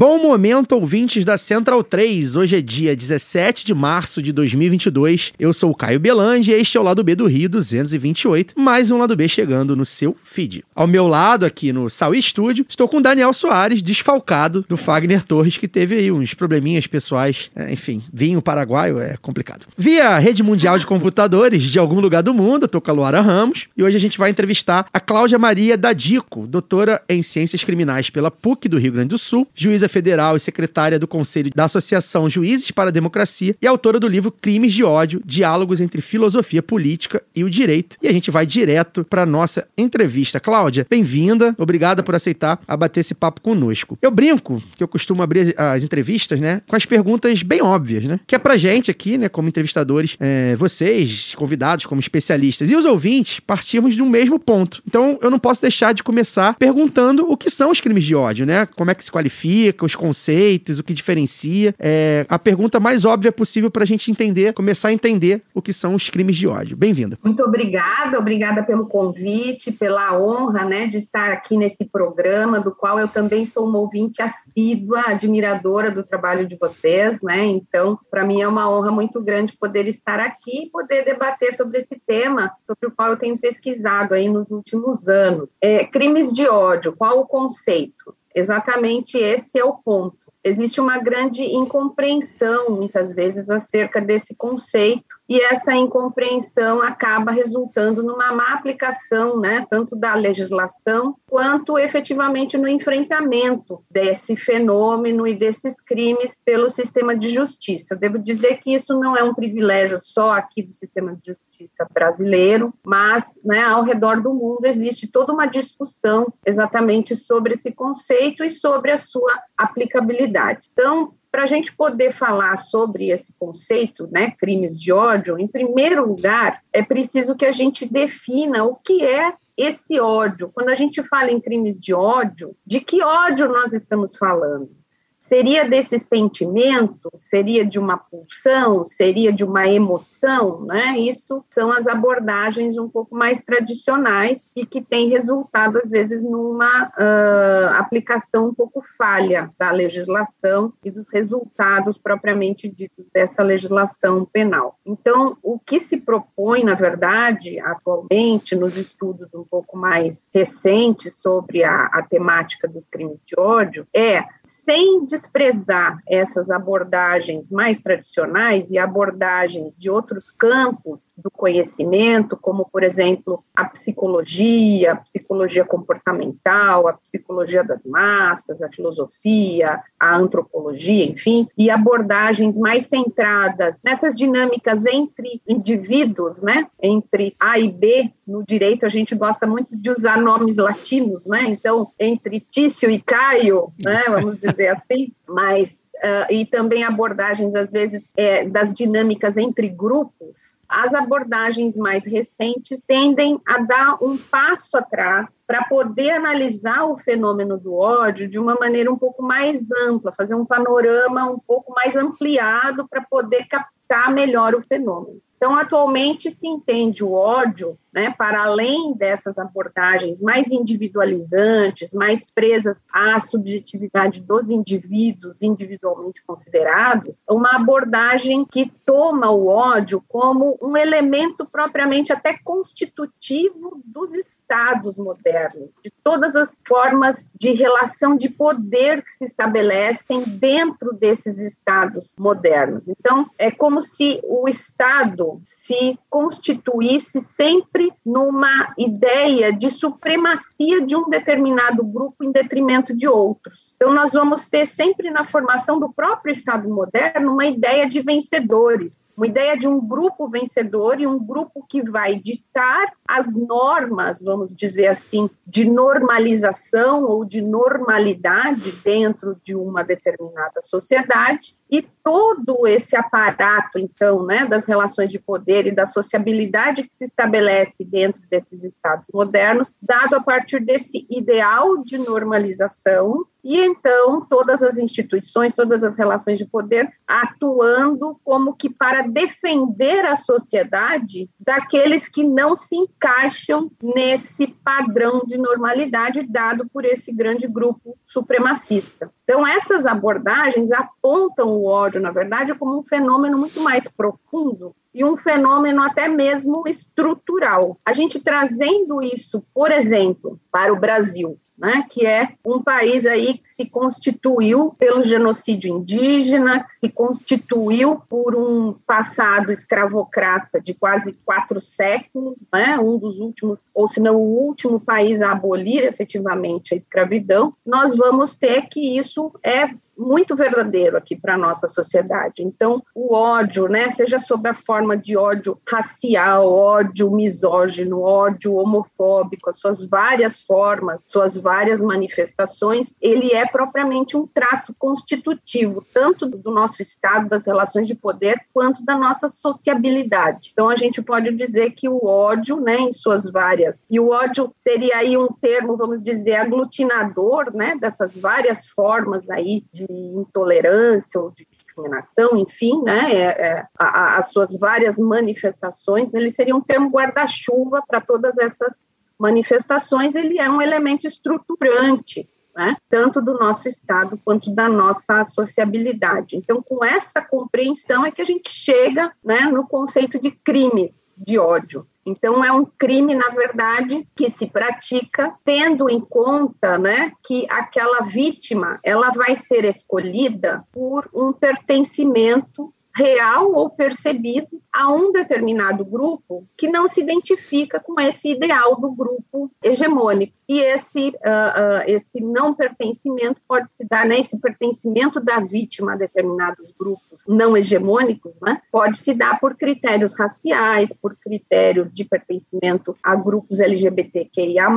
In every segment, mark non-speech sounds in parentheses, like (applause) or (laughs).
Bom momento, ouvintes da Central 3. Hoje é dia 17 de março de 2022. Eu sou o Caio Belandi e este é o lado B do Rio 228. Mais um lado B chegando no seu feed. Ao meu lado, aqui no Saui Studio, estou com o Daniel Soares, desfalcado do Fagner Torres, que teve aí uns probleminhas pessoais. É, enfim, vinho paraguaio é complicado. Via Rede Mundial de Computadores de algum lugar do mundo, eu com a Luara Ramos. E hoje a gente vai entrevistar a Cláudia Maria Dadico, doutora em Ciências Criminais pela PUC do Rio Grande do Sul, juíza federal e secretária do Conselho da Associação Juízes para a Democracia e autora do livro Crimes de Ódio, Diálogos entre Filosofia Política e o Direito. E a gente vai direto para nossa entrevista. Cláudia, bem-vinda. Obrigada por aceitar a bater esse papo conosco. Eu brinco que eu costumo abrir as as entrevistas, né, com as perguntas bem óbvias, né, que é pra gente aqui, né, como entrevistadores, é, vocês, convidados como especialistas e os ouvintes, partimos do mesmo ponto. Então, eu não posso deixar de começar perguntando o que são os crimes de ódio, né, como é que se qualifica, os conceitos, o que diferencia. É a pergunta mais óbvia possível pra gente entender, começar a entender o que são os crimes de ódio. Bem-vinda. Muito obrigada, obrigada pelo convite, pela honra, né, de estar aqui nesse programa, do qual eu também sou uma ouvinte assídua, admiradora do trabalho de vocês, né? Então, para mim é uma honra muito grande poder estar aqui e poder debater sobre esse tema, sobre o qual eu tenho pesquisado aí nos últimos anos. É, crimes de ódio, qual o conceito? Exatamente esse é o ponto. Existe uma grande incompreensão, muitas vezes, acerca desse conceito, e essa incompreensão acaba resultando numa má aplicação, né, tanto da legislação quanto efetivamente no enfrentamento desse fenômeno e desses crimes pelo sistema de justiça. Eu devo dizer que isso não é um privilégio só aqui do sistema de justiça brasileiro, mas né, ao redor do mundo existe toda uma discussão exatamente sobre esse conceito e sobre a sua aplicabilidade. Então, para a gente poder falar sobre esse conceito, né, crimes de ódio, em primeiro lugar, é preciso que a gente defina o que é esse ódio. Quando a gente fala em crimes de ódio, de que ódio nós estamos falando? Seria desse sentimento? Seria de uma pulsão? Seria de uma emoção? Né? Isso são as abordagens um pouco mais tradicionais e que têm resultado, às vezes, numa uh, aplicação um pouco falha da legislação e dos resultados propriamente ditos dessa legislação penal. Então, o que se propõe, na verdade, atualmente, nos estudos um pouco mais recentes sobre a, a temática dos crimes de ódio, é, sem desprezar essas abordagens mais tradicionais e abordagens de outros campos do conhecimento, como, por exemplo, a psicologia, a psicologia comportamental, a psicologia das massas, a filosofia, a antropologia, enfim, e abordagens mais centradas nessas dinâmicas entre indivíduos, né, entre A e B, no direito a gente gosta muito de usar nomes latinos, né? Então, entre Tício e Caio, né, vamos dizer assim, mas uh, e também abordagens às vezes é, das dinâmicas entre grupos. As abordagens mais recentes tendem a dar um passo atrás para poder analisar o fenômeno do ódio de uma maneira um pouco mais ampla, fazer um panorama um pouco mais ampliado para poder captar melhor o fenômeno. Então, atualmente se entende o ódio, né, para além dessas abordagens mais individualizantes, mais presas à subjetividade dos indivíduos individualmente considerados, uma abordagem que toma o ódio como um elemento propriamente até constitutivo dos estados modernos, de todas as formas de relação de poder que se estabelecem dentro desses estados modernos. Então, é como se o Estado se constituísse sempre numa ideia de supremacia de um determinado grupo em detrimento de outros. Então, nós vamos ter sempre na formação do próprio Estado moderno uma ideia de vencedores, uma ideia de um grupo vencedor e um grupo que vai ditar as normas, vamos dizer assim, de normalização ou de normalidade dentro de uma determinada sociedade e todo esse aparato, então, né, das relações de poder e da sociabilidade que se estabelece dentro desses estados modernos, dado a partir desse ideal de normalização e então todas as instituições, todas as relações de poder atuando como que para defender a sociedade daqueles que não se encaixam nesse padrão de normalidade dado por esse grande grupo supremacista. Então essas abordagens apontam o ódio, na verdade, como um fenômeno muito mais profundo e um fenômeno até mesmo estrutural. A gente trazendo isso, por exemplo, para o Brasil, né, que é um país aí que se constituiu pelo genocídio indígena, que se constituiu por um passado escravocrata de quase quatro séculos, né, um dos últimos, ou se não o último país a abolir efetivamente a escravidão, nós vamos ter que isso é muito verdadeiro aqui para a nossa sociedade. Então, o ódio, né, seja sob a forma de ódio racial, ódio misógino, ódio homofóbico, as suas várias formas, suas várias manifestações, ele é propriamente um traço constitutivo, tanto do nosso Estado, das relações de poder, quanto da nossa sociabilidade. Então, a gente pode dizer que o ódio, né, em suas várias, e o ódio seria aí um termo, vamos dizer, aglutinador, né, dessas várias formas aí de intolerância ou de discriminação, enfim, né, é, é, a, as suas várias manifestações, ele seria um termo guarda-chuva para todas essas manifestações, ele é um elemento estruturante, né, tanto do nosso Estado quanto da nossa sociabilidade. Então, com essa compreensão é que a gente chega né, no conceito de crimes de ódio. Então, é um crime, na verdade, que se pratica tendo em conta né, que aquela vítima ela vai ser escolhida por um pertencimento real ou percebido a um determinado grupo que não se identifica com esse ideal do grupo hegemônico. E esse, uh, uh, esse não pertencimento pode se dar, né, esse pertencimento da vítima a determinados grupos não hegemônicos, né, pode se dar por critérios raciais, por critérios de pertencimento a grupos LGBTQIA+,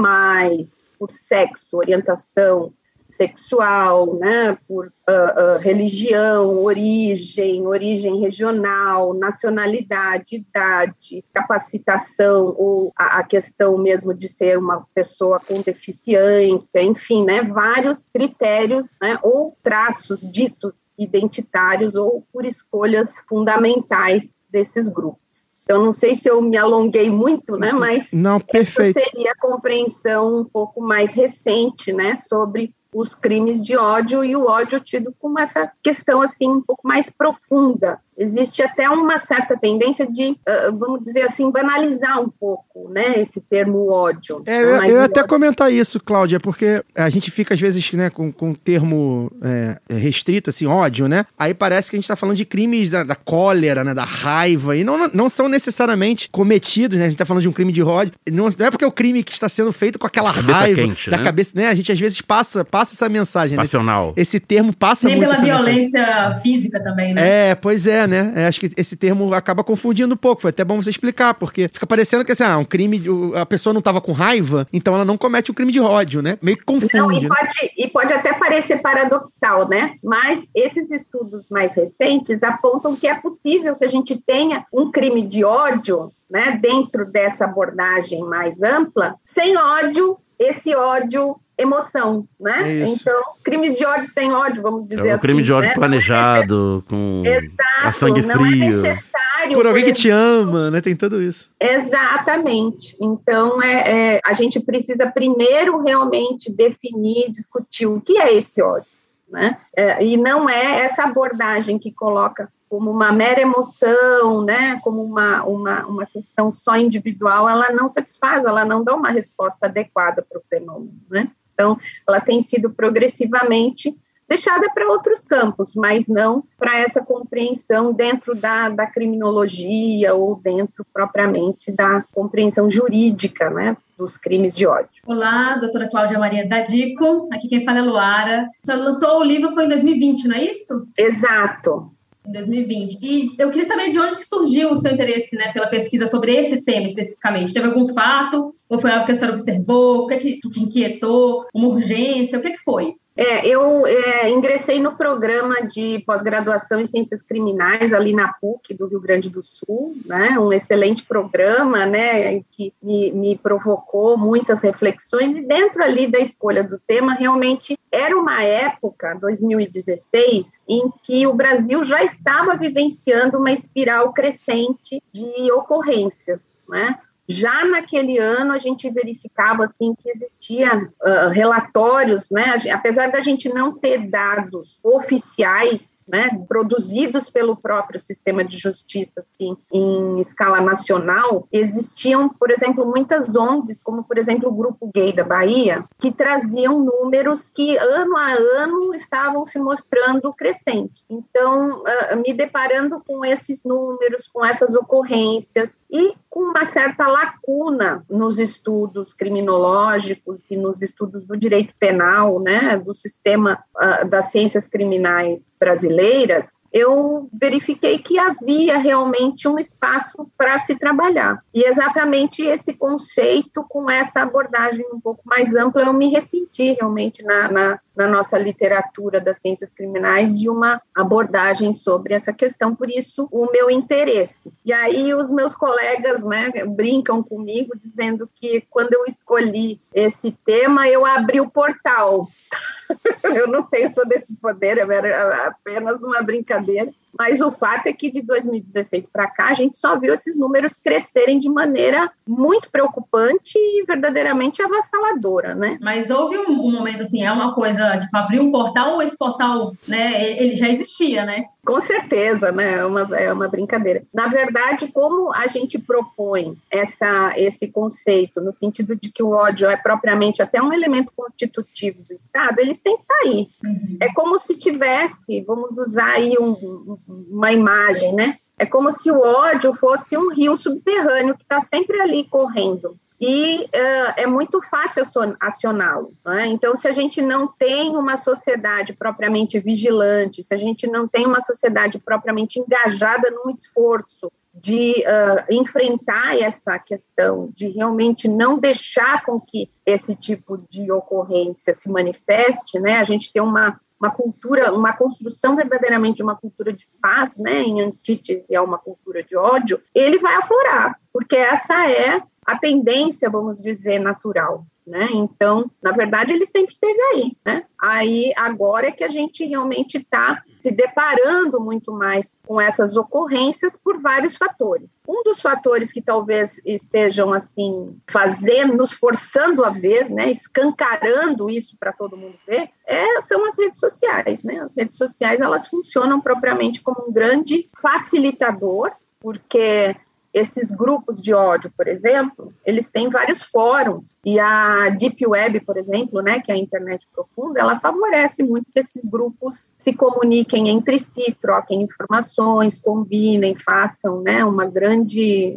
por sexo, orientação sexual, né, por uh, uh, religião, origem, origem regional, nacionalidade, idade, capacitação ou a, a, questão mesmo de ser uma pessoa com deficiência, enfim, né, vários critérios, né, ou traços ditos identitários ou por escolhas fundamentais desses grupos. Então, não sei se eu me alonguei muito, né? Mas não, perfeito. seria a compreensão um pouco mais recente, né? Sobre os crimes de ódio e o ódio tido como essa questão assim um pouco mais profunda existe até uma certa tendência de, uh, vamos dizer assim, banalizar um pouco, né, esse termo ódio. É, eu, eu até comentar isso, Cláudia, porque a gente fica às vezes, né, com, com um termo é, restrito, assim, ódio, né, aí parece que a gente tá falando de crimes da, da, cólera, né, da raiva, e não, não são necessariamente cometidos, né, a gente tá falando de um crime de ódio, não, não é porque é o crime que está sendo feito com aquela raiva quente, da né? cabeça, né, a gente às vezes passa, passa essa mensagem. Né? Passional. Né? Esse termo passa Nem muito pela violência mensagem. física também, né? É, pois é, né? É, acho que esse termo acaba confundindo um pouco. Foi até bom você explicar, porque fica parecendo que assim, ah, um crime, a pessoa não estava com raiva, então ela não comete um crime de ódio, né? Meio que confunde. Não, e, né? pode, e pode até parecer paradoxal, né? Mas esses estudos mais recentes apontam que é possível que a gente tenha um crime de ódio né, dentro dessa abordagem mais ampla, sem ódio, esse ódio emoção, né? É então, crimes de ódio sem ódio, vamos dizer é um assim. crime de ódio né? planejado, é com Exato, a sangue frio. Não é necessário. Por alguém que te ama, né? Tem tudo isso. Exatamente. Então, é, é, a gente precisa primeiro realmente definir, discutir o que é esse ódio, né? É, e não é essa abordagem que coloca como uma mera emoção, né, como uma, uma, uma questão só individual, ela não satisfaz, ela não dá uma resposta adequada para o fenômeno, né? Então, ela tem sido progressivamente deixada para outros campos, mas não para essa compreensão dentro da, da criminologia ou dentro propriamente da compreensão jurídica, né? dos crimes de ódio. Olá, doutora Cláudia Maria Dadico, aqui quem fala é Luara. Você lançou o livro foi em 2020, não é isso? Exato. Em 2020. E eu queria saber de onde que surgiu o seu interesse né, pela pesquisa sobre esse tema especificamente. Teve algum fato? Ou foi algo que a senhora observou? O que, é que te inquietou? Uma urgência? O que, é que foi? É, eu é, ingressei no programa de pós-graduação em Ciências Criminais ali na PUC do Rio Grande do Sul, né? Um excelente programa, né? Que me, me provocou muitas reflexões e dentro ali da escolha do tema realmente era uma época, 2016, em que o Brasil já estava vivenciando uma espiral crescente de ocorrências, né? Já naquele ano a gente verificava assim que existia uh, relatórios, né? Apesar da gente não ter dados oficiais, né, produzidos pelo próprio sistema de justiça, assim, em escala nacional, existiam, por exemplo, muitas ONGs, como por exemplo o Grupo Gay da Bahia, que traziam números que ano a ano estavam se mostrando crescentes. Então, uh, me deparando com esses números, com essas ocorrências e com uma certa lacuna nos estudos criminológicos e nos estudos do direito penal, né, do sistema uh, das ciências criminais brasileiras, eu verifiquei que havia realmente um espaço para se trabalhar. E exatamente esse conceito, com essa abordagem um pouco mais ampla, eu me ressenti realmente na, na, na nossa literatura das ciências criminais de uma abordagem sobre essa questão, por isso o meu interesse. E aí os meus colegas né, brincam comigo dizendo que quando eu escolhi esse tema, eu abri o portal. (laughs) (laughs) eu não tenho todo esse poder, era apenas uma brincadeira. Mas o fato é que de 2016 para cá, a gente só viu esses números crescerem de maneira muito preocupante e verdadeiramente avassaladora, né? Mas houve um, um momento assim, é uma coisa de abrir um portal ou esse portal, né, ele já existia, né? Com certeza, né? É uma, é uma brincadeira. Na verdade, como a gente propõe essa, esse conceito, no sentido de que o ódio é propriamente até um elemento constitutivo do Estado, ele sempre está aí. Uhum. É como se tivesse, vamos usar aí um, uma imagem, né? É como se o ódio fosse um rio subterrâneo que está sempre ali correndo e uh, é muito fácil acioná-lo. Né? Então, se a gente não tem uma sociedade propriamente vigilante, se a gente não tem uma sociedade propriamente engajada num esforço de uh, enfrentar essa questão, de realmente não deixar com que esse tipo de ocorrência se manifeste, né? A gente tem uma uma cultura, uma construção verdadeiramente de uma cultura de paz, né, em antítese a uma cultura de ódio, ele vai aflorar, porque essa é a tendência, vamos dizer, natural. Né? Então, na verdade, ele sempre esteve aí, né? Aí agora é que a gente realmente está se deparando muito mais com essas ocorrências por vários fatores. Um dos fatores que talvez estejam assim fazendo, nos forçando a ver, né, escancarando isso para todo mundo ver, é, são as redes sociais, né? As redes sociais elas funcionam propriamente como um grande facilitador porque esses grupos de ódio, por exemplo, eles têm vários fóruns e a Deep Web, por exemplo, né, que é a internet profunda, ela favorece muito que esses grupos se comuniquem entre si, troquem informações, combinem, façam, né, uma grande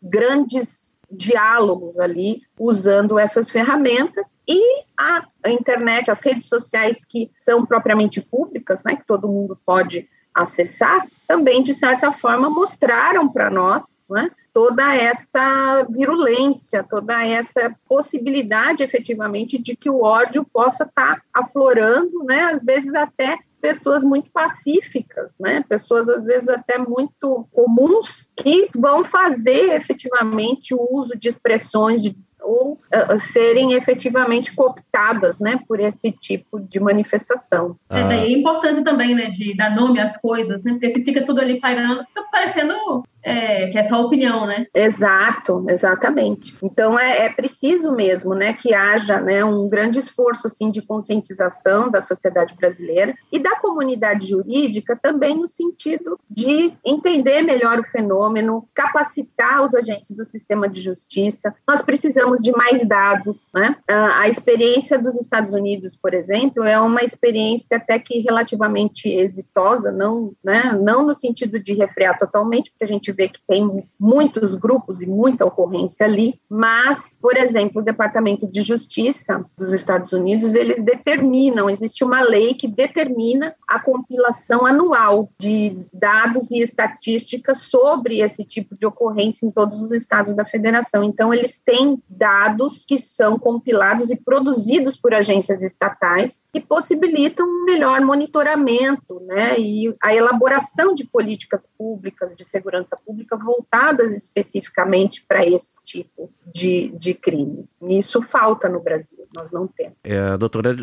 grandes diálogos ali usando essas ferramentas. E a internet, as redes sociais que são propriamente públicas, né, que todo mundo pode acessar, também, de certa forma, mostraram para nós né, toda essa virulência, toda essa possibilidade, efetivamente, de que o ódio possa estar tá aflorando, né, às vezes até pessoas muito pacíficas, né? Pessoas às vezes até muito comuns que vão fazer efetivamente o uso de expressões de ou uh, serem efetivamente cooptadas, né, por esse tipo de manifestação. É, daí a importância também, né, de dar nome às coisas, né, porque se fica tudo ali pairando, fica parecendo é, que é só opinião, né? Exato, exatamente. Então é, é, preciso mesmo, né, que haja, né, um grande esforço assim de conscientização da sociedade brasileira e da comunidade jurídica também no sentido de entender melhor o fenômeno, capacitar os agentes do sistema de justiça. Nós precisamos de mais dados, né? A experiência dos Estados Unidos, por exemplo, é uma experiência até que relativamente exitosa, não, né, não no sentido de refrear totalmente, porque a gente vê que tem muitos grupos e muita ocorrência ali, mas, por exemplo, o Departamento de Justiça dos Estados Unidos, eles determinam, existe uma lei que determina a compilação anual de dados e estatísticas sobre esse tipo de ocorrência em todos os estados da federação. Então, eles têm dados que são compilados e produzidos por agências estatais que possibilitam um melhor monitoramento, né, e a elaboração de políticas públicas de segurança pública voltadas especificamente para esse tipo de, de crime. Isso falta no Brasil, nós não temos. É, a doutora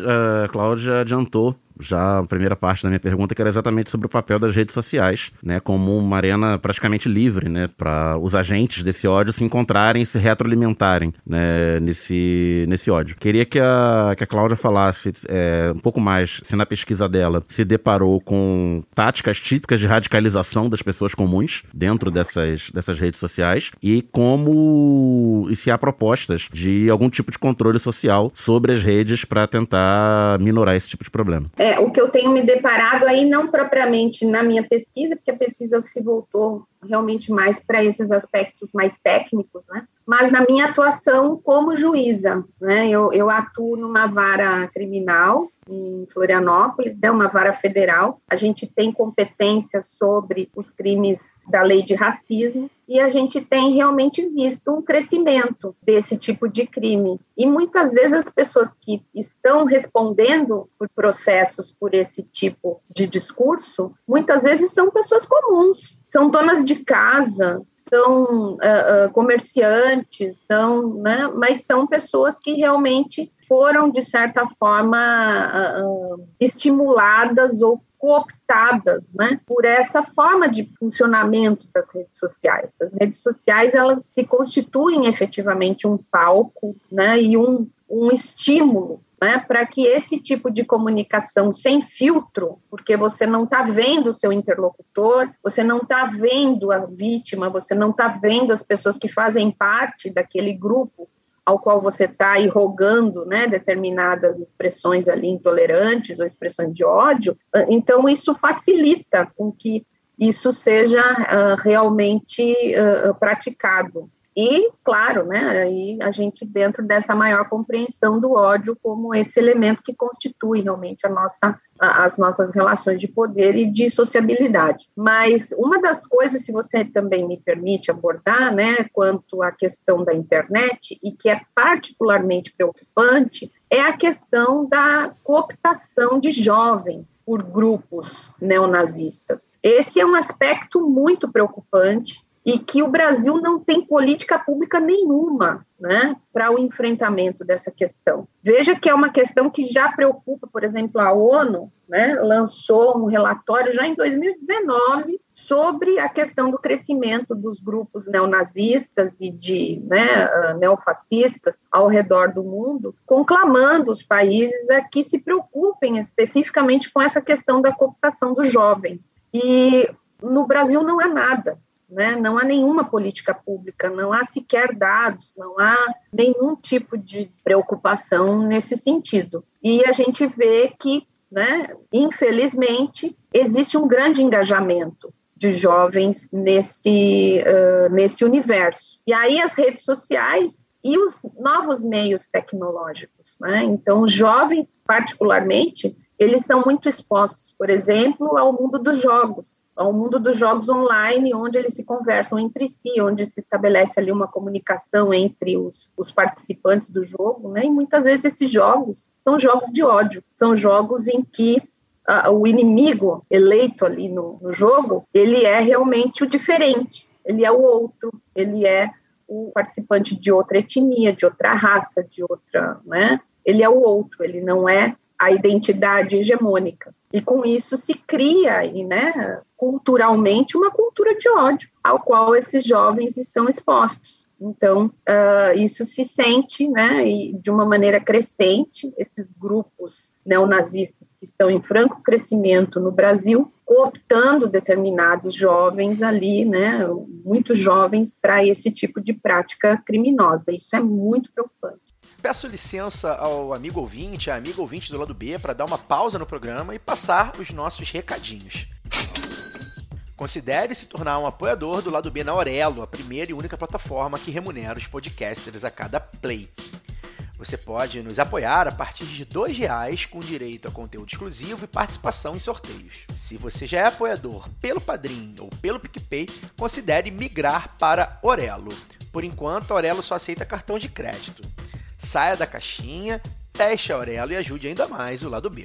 a Cláudia adiantou já a primeira parte da minha pergunta, que era exatamente sobre o papel das redes sociais, né, como uma arena praticamente livre, né, para os agentes desse ódio se encontrarem e se retroalimentarem, né, nesse, nesse ódio. Queria que a, que a Cláudia falasse é, um pouco mais, se na pesquisa dela se deparou com táticas típicas de radicalização das pessoas comuns dentro dessas, dessas redes sociais e como e se há propostas de algum tipo de controle social sobre as redes para tentar minorar esse tipo de problema. É, o que eu tenho me deparado aí, não propriamente na minha pesquisa, porque a pesquisa se voltou realmente mais para esses aspectos mais técnicos, né? Mas na minha atuação como juíza, né? Eu, eu atuo numa vara criminal em Florianópolis, né, uma vara federal. A gente tem competência sobre os crimes da lei de racismo e a gente tem realmente visto um crescimento desse tipo de crime. E muitas vezes as pessoas que estão respondendo por processos por esse tipo de discurso, muitas vezes são pessoas comuns, são donas de casa, são uh, uh, comerciantes, são, né, mas são pessoas que realmente foram, de certa forma, uh, estimuladas ou cooptadas, né, por essa forma de funcionamento das redes sociais. As redes sociais elas se constituem efetivamente um palco, né, e um, um estímulo né, para que esse tipo de comunicação sem filtro, porque você não está vendo o seu interlocutor, você não está vendo a vítima, você não está vendo as pessoas que fazem parte daquele grupo ao qual você está rogando né, determinadas expressões ali intolerantes ou expressões de ódio, ah, então isso facilita com que isso seja uh, realmente uh, praticado. E, claro, né, aí a gente dentro dessa maior compreensão do ódio como esse elemento que constitui realmente a nossa, a, as nossas relações de poder e de sociabilidade. Mas uma das coisas, se você também me permite abordar, né, quanto à questão da internet e que é particularmente preocupante, é a questão da cooptação de jovens por grupos neonazistas. Esse é um aspecto muito preocupante e que o Brasil não tem política pública nenhuma né, para o enfrentamento dessa questão. Veja que é uma questão que já preocupa, por exemplo, a ONU, né, lançou um relatório já em 2019 sobre a questão do crescimento dos grupos neonazistas e de né, ah, neofascistas ao redor do mundo, conclamando os países a que se preocupem especificamente com essa questão da cooptação dos jovens. E no Brasil não há nada né? Não há nenhuma política pública, não há sequer dados, não há nenhum tipo de preocupação nesse sentido. E a gente vê que, né, infelizmente, existe um grande engajamento de jovens nesse, uh, nesse universo. E aí as redes sociais e os novos meios tecnológicos. Né? Então, os jovens, particularmente, eles são muito expostos, por exemplo, ao mundo dos jogos, ao mundo dos jogos online, onde eles se conversam entre si, onde se estabelece ali uma comunicação entre os, os participantes do jogo, né? E muitas vezes esses jogos são jogos de ódio, são jogos em que uh, o inimigo eleito ali no, no jogo, ele é realmente o diferente, ele é o outro, ele é o participante de outra etnia, de outra raça, de outra, né? Ele é o outro, ele não é a identidade hegemônica. E com isso se cria aí, né, culturalmente uma cultura de ódio ao qual esses jovens estão expostos. Então, uh, isso se sente, né, e de uma maneira crescente, esses grupos neonazistas que estão em franco crescimento no Brasil, cooptando determinados jovens ali, né, muitos jovens, para esse tipo de prática criminosa. Isso é muito preocupante. Peço licença ao amigo ouvinte, a amiga ouvinte do lado B, para dar uma pausa no programa e passar os nossos recadinhos. Considere se tornar um apoiador do lado B na Aurelo, a primeira e única plataforma que remunera os podcasters a cada play. Você pode nos apoiar a partir de R$ reais com direito a conteúdo exclusivo e participação em sorteios. Se você já é apoiador pelo Padrim ou pelo PicPay, considere migrar para Orelo. Por enquanto, a Orelo só aceita cartão de crédito. Saia da caixinha, teste a Aurelo e ajude ainda mais o lado B.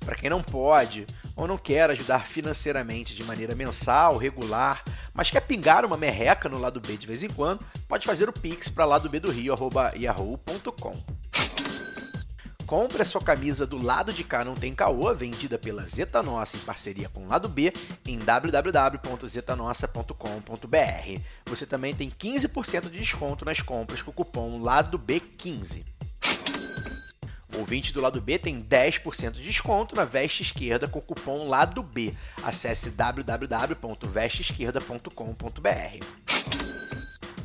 Para quem não pode ou não quer ajudar financeiramente de maneira mensal, regular, mas quer pingar uma merreca no lado B de vez em quando, pode fazer o pix para lado B do Rio. Compre a sua camisa do lado de cá não tem caô, vendida pela Zeta Nossa em parceria com o lado B em www.zetanossa.com.br. Você também tem 15% de desconto nas compras com o cupom lado B15. Ouvinte do lado B tem 10% de desconto na veste esquerda com o cupom lado B. Acesse www.vesteesquerda.com.br.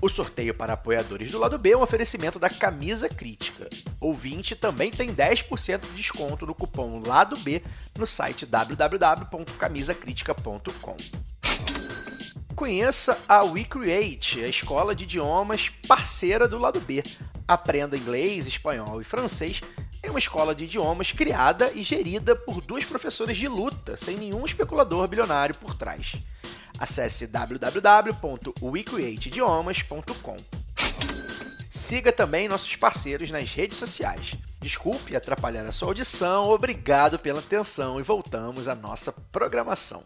O sorteio para apoiadores do lado B é um oferecimento da Camisa Crítica. Ouvinte também tem 10% de desconto no cupom lado B no site www.camisacritica.com. Conheça a WeCreate, a escola de idiomas parceira do lado B. Aprenda inglês, espanhol e francês é uma escola de idiomas criada e gerida por duas professoras de luta, sem nenhum especulador bilionário por trás. Acesse www.wecreateidiomas.com. Siga também nossos parceiros nas redes sociais. Desculpe atrapalhar a sua audição, obrigado pela atenção e voltamos à nossa programação.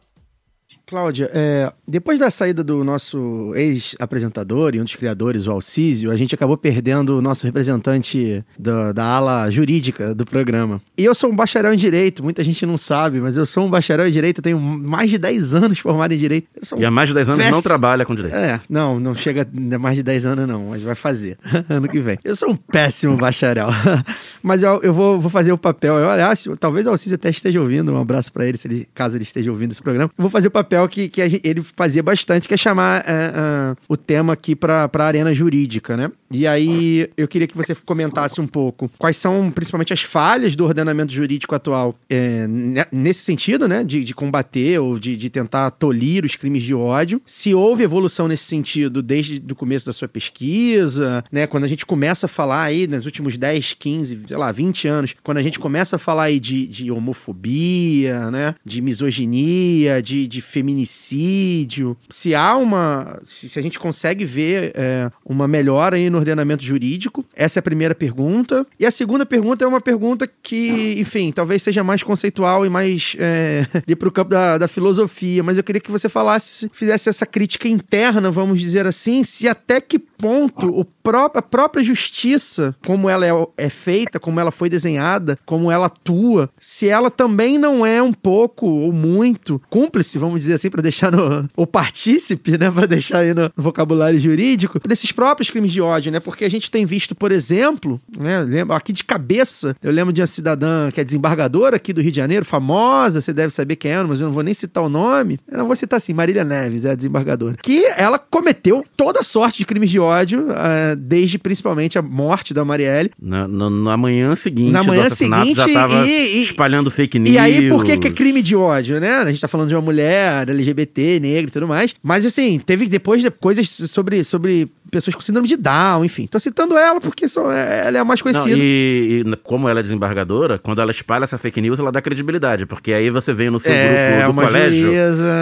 Cláudia, é, depois da saída do nosso ex-apresentador e um dos criadores, o Alcísio, a gente acabou perdendo o nosso representante da, da ala jurídica do programa. E eu sou um bacharel em Direito, muita gente não sabe, mas eu sou um bacharel em Direito, tenho mais de 10 anos formado em Direito. Um e há mais de 10 anos não trabalha com Direito. É, não, não chega a mais de 10 anos não, mas vai fazer (laughs) ano que vem. Eu sou um péssimo bacharel, (laughs) mas eu, eu vou, vou, fazer o papel, eu, aliás, talvez o Alcísio até esteja ouvindo, um abraço para ele, se ele, caso ele esteja ouvindo esse programa. Eu vou fazer o papel papel que, que ele fazia bastante, que é chamar é, é, o tema aqui para a arena jurídica, né? E aí eu queria que você comentasse um pouco quais são principalmente as falhas do ordenamento jurídico atual é, nesse sentido, né? De, de combater ou de, de, tentar tolir os crimes de ódio. Se houve evolução nesse sentido desde o começo da sua pesquisa, né? Quando a gente começa a falar aí nos últimos 10, 15, sei lá, 20 anos, quando a gente começa a falar aí de, de homofobia, né? De misoginia, de, de feminicídio, se há uma. Se, se a gente consegue ver é, uma melhora aí no ordenamento jurídico? Essa é a primeira pergunta. E a segunda pergunta é uma pergunta que, enfim, talvez seja mais conceitual e mais é, (laughs) ir para o campo da, da filosofia, mas eu queria que você falasse, fizesse essa crítica interna, vamos dizer assim, se até que ponto o próprio, a própria justiça, como ela é, é feita, como ela foi desenhada, como ela atua, se ela também não é um pouco ou muito cúmplice, vamos dizer assim, para deixar no. (laughs) ou partícipe, né? Para deixar aí no, no, vocabulário jurídico, desses próprios crimes de ódio, né? Porque a gente tem visto, por exemplo, né? Aqui de cabeça, eu lembro de uma cidadã que é desembargadora aqui do Rio de Janeiro, famosa, você deve saber quem é, mas eu não vou nem citar o nome. Eu não vou citar assim, Marília Neves, é a desembargadora. Que ela cometeu toda sorte de crimes de ódio, uh, desde principalmente a morte da Marielle. Na, na, na manhã seguinte, na manhã seguinte, já tava e, e, espalhando fake news. E aí, por que, que é crime de ódio, né? A gente tá falando de uma mulher LGBT, negra e tudo mais. Mas assim, teve depois coisas sobre, sobre pessoas com síndrome de Down, enfim. Tô citando ela porque só, é, ela é a mais conhecida. Não, e, e, como ela é desembargadora, quando ela espalha essa fake news, ela dá credibilidade, porque aí você vem no seu é, grupo do colégio.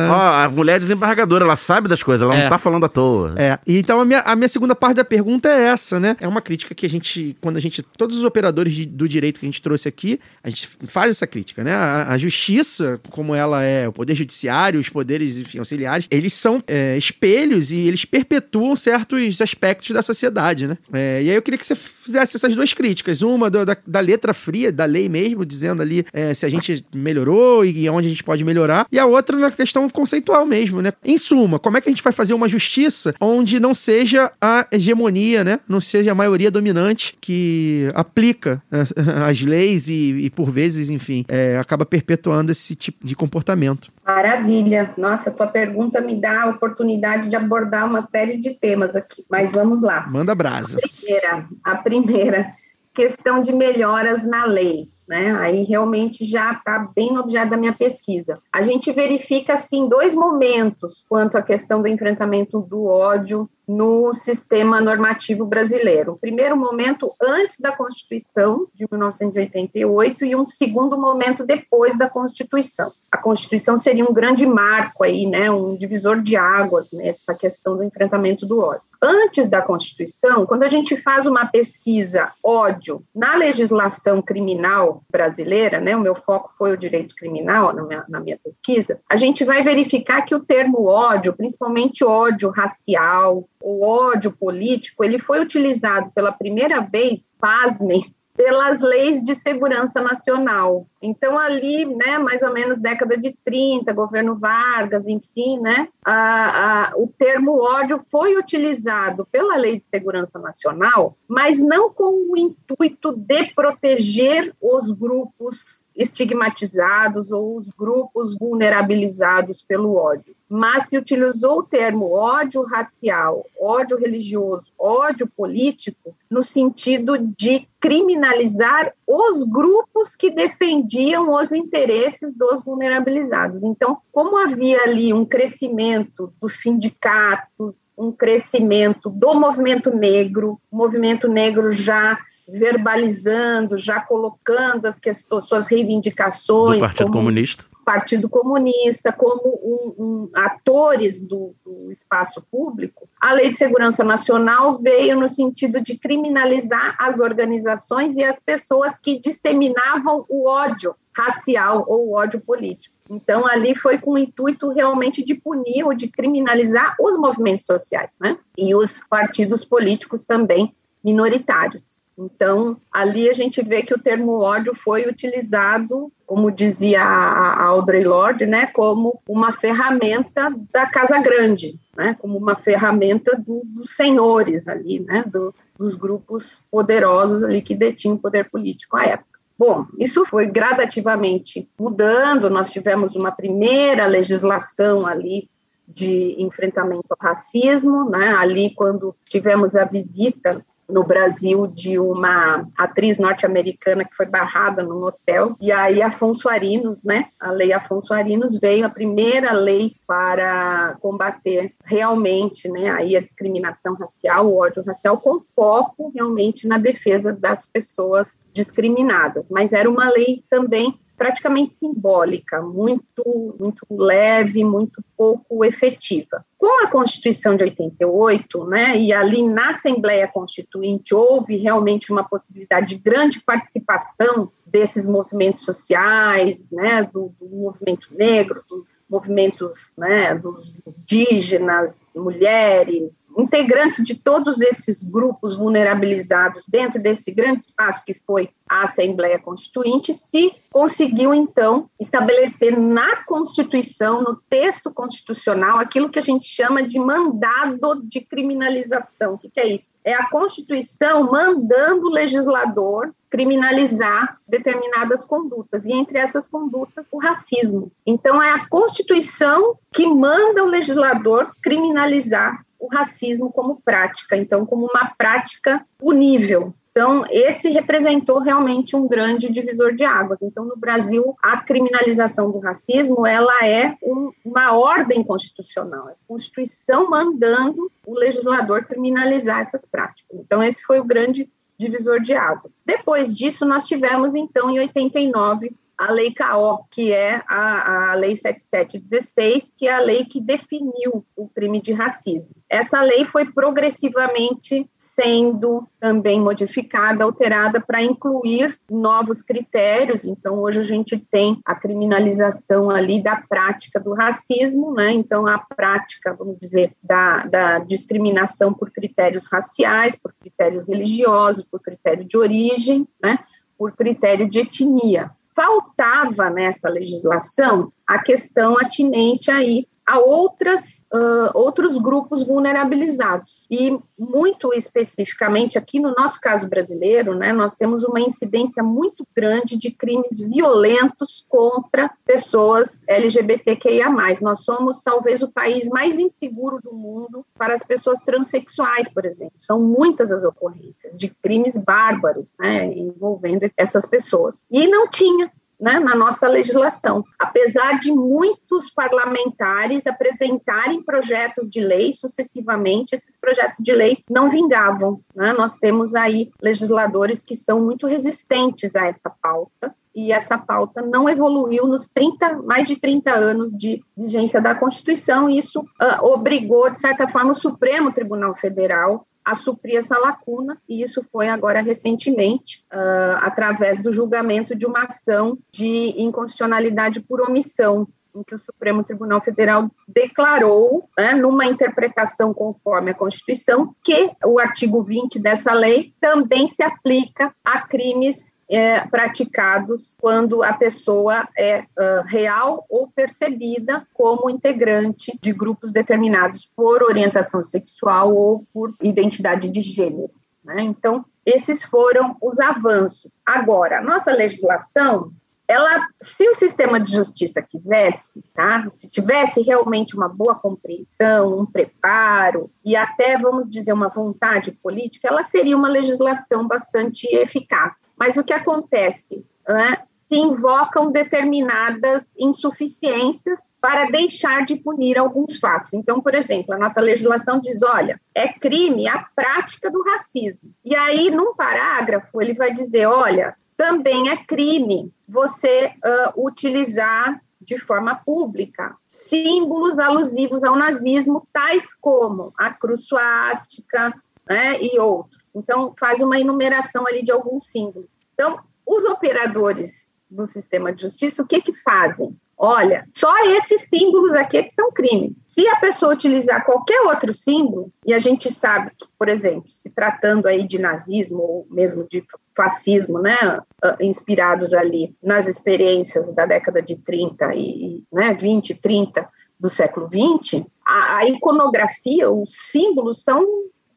Ó, a mulher é desembargadora, ela sabe das coisas, ela é. não tá falando à toa. É, e então a minha, a minha segunda parte da pergunta é essa, né? É uma crítica que a gente, quando a gente, todos os operadores de, do direito que a gente trouxe aqui, a gente faz essa crítica, né? A, a justiça, como ela é, o poder judiciário, os poderes, enfim, auxiliares, eles são é, espelhos e eles perpetuam certos aspectos da sociedade sociedade, né? É, e aí eu queria que você fizesse essas duas críticas. Uma do, da, da, letra fria, da lei mesmo, dizendo ali é, se a gente melhorou e onde a gente pode melhorar. E a outra na questão conceitual mesmo, né? Em suma, como é que a gente vai fazer uma justiça onde não seja a hegemonia, né? Não seja a maioria dominante que aplica é, (laughs) as leis e, e por vezes, enfim, é, acaba perpetuando esse tipo de comportamento. Maravilha. Nossa, tua pergunta me dá a oportunidade de abordar uma série de temas aqui. Mas vamos lá. Manda brasa. A primeira, a primeira questão de melhoras na lei. Né? Aí realmente já está bem no objeto da minha pesquisa. A gente verifica assim dois momentos quanto à questão do enfrentamento do ódio no sistema normativo brasileiro. O primeiro momento antes da Constituição de 1988 e um segundo momento depois da Constituição. A Constituição seria um grande marco aí, né, um divisor de águas nessa questão do enfrentamento do ódio. Antes da Constituição, quando a gente faz uma pesquisa ódio na legislação criminal brasileira, né, o meu foco foi o direito criminal na minha, na minha pesquisa, a gente vai verificar que o termo ódio, principalmente ódio racial, o ódio político, ele foi utilizado pela primeira vez, pasmem, pelas leis de segurança nacional. Então, ali, né, mais ou menos década de 30, governo Vargas, enfim, né, a, a, o termo ódio foi utilizado pela lei de segurança nacional, mas não com o intuito de proteger os grupos estigmatizados ou os grupos vulnerabilizados pelo ódio. Mas se utilizou o termo ódio racial, ódio religioso, ódio político, no sentido de criminalizar os grupos que defendiam os interesses dos vulnerabilizados. Então, como havia ali um crescimento dos sindicatos, um crescimento do movimento negro, o movimento negro já verbalizando, já colocando as questões, suas reivindicações. Do Partido Comunista. Partido Comunista, como um, um, atores do, do, espaço público, a Lei de Segurança Nacional veio no sentido de criminalizar as organizações e as pessoas que disseminavam o ódio racial ou o ódio político. Então, ali foi com o intuito realmente de punir ou de criminalizar os movimentos sociais, né? E os partidos políticos também minoritários. Então, ali a gente vê que o termo ódio foi utilizado, como dizia a Audrey Lorde, né, como uma ferramenta da Casa Grande, né, como uma ferramenta do, dos senhores ali, né, do, dos grupos poderosos ali que detinham o poder político à época. Bom, isso foi gradativamente mudando, nós tivemos uma primeira legislação ali de enfrentamento ao racismo, né, ali quando tivemos a visita no Brasil de uma atriz norte-americana que foi barrada num hotel. E aí Afonso Arinos, né? A lei Afonso Arinos veio a primeira lei para combater realmente, né, aí a discriminação racial, o ódio racial com foco realmente na defesa das pessoas discriminadas, mas era uma lei também praticamente simbólica, muito, muito leve, muito pouco efetiva. Com a Constituição de 88, né, e ali na Assembleia Constituinte houve realmente uma possibilidade de grande participação desses movimentos sociais, né, do, do movimento negro, do, movimentos né, dos indígenas, mulheres, integrantes de todos esses grupos vulnerabilizados dentro desse grande espaço que foi a Assembleia Constituinte, se conseguiu, então, estabelecer na Constituição, no texto constitucional, aquilo que a gente chama de mandado de criminalização. O que é isso? É a Constituição mandando o legislador criminalizar determinadas condutas, e entre essas condutas, o racismo. Então, é a Constituição que manda o legislador criminalizar o racismo como prática, então, como uma prática punível. Então, esse representou realmente um grande divisor de águas. Então, no Brasil, a criminalização do racismo, ela é um, uma ordem constitucional, é a Constituição mandando o legislador criminalizar essas práticas. Então, esse foi o grande divisor de águas. Depois disso, nós tivemos, então, em 89, a Lei CAO, que é a, a Lei 7716, que é a lei que definiu o crime de racismo. Essa lei foi progressivamente sendo também modificada, alterada para incluir novos critérios. Então, hoje a gente tem a criminalização ali da prática do racismo, né? Então, a prática, vamos dizer, da, da discriminação por critérios raciais, por critérios religiosos, por critério de origem, né? Por critério de etnia faltava nessa legislação a questão atinente aí a outras, uh, outros grupos vulnerabilizados. E, muito especificamente, aqui no nosso caso brasileiro, né, nós temos uma incidência muito grande de crimes violentos contra pessoas LGBTQIA. Nós somos, talvez, o país mais inseguro do mundo para as pessoas transexuais, por exemplo. São muitas as ocorrências de crimes bárbaros né, envolvendo essas pessoas. E não tinha né, na nossa legislação. Apesar de muitos parlamentares apresentarem projetos de lei sucessivamente, esses projetos de lei não vingavam. Né? Nós temos aí legisladores que são muito resistentes a essa pauta. E essa pauta não evoluiu nos 30, mais de 30 anos de vigência da Constituição, e isso uh, obrigou, de certa forma, o Supremo Tribunal Federal a suprir essa lacuna, e isso foi agora recentemente, uh, através do julgamento de uma ação de inconstitucionalidade por omissão, em que o Supremo Tribunal Federal declarou, né, numa interpretação conforme a Constituição, que o artigo 20 dessa lei também se aplica a crimes é, praticados quando a pessoa é uh, real ou percebida como integrante de grupos determinados por orientação sexual ou por identidade de gênero. Né? Então, esses foram os avanços. Agora, nossa legislação ela, se o sistema de justiça quisesse, tá? Se tivesse realmente uma boa compreensão, um preparo e até vamos dizer uma vontade política, ela seria uma legislação bastante eficaz. Mas o que acontece? Né? Se invocam determinadas insuficiências para deixar de punir alguns fatos. Então, por exemplo, a nossa legislação diz: olha, é crime a prática do racismo. E aí, num parágrafo, ele vai dizer: olha, também é crime você uh, utilizar de forma pública símbolos alusivos ao nazismo, tais como a cruz suástica né, e outros. Então, faz uma enumeração ali de alguns símbolos. Então, os operadores do sistema de justiça, o que que fazem? Olha, só esses símbolos aqui é que são crime. Se a pessoa utilizar qualquer outro símbolo, e a gente sabe que, por exemplo, se tratando aí de nazismo ou mesmo de fascismo, né, ah, inspirados ali nas experiências da década de 30 e né, 20, 30 do século 20, a, a iconografia, os símbolos são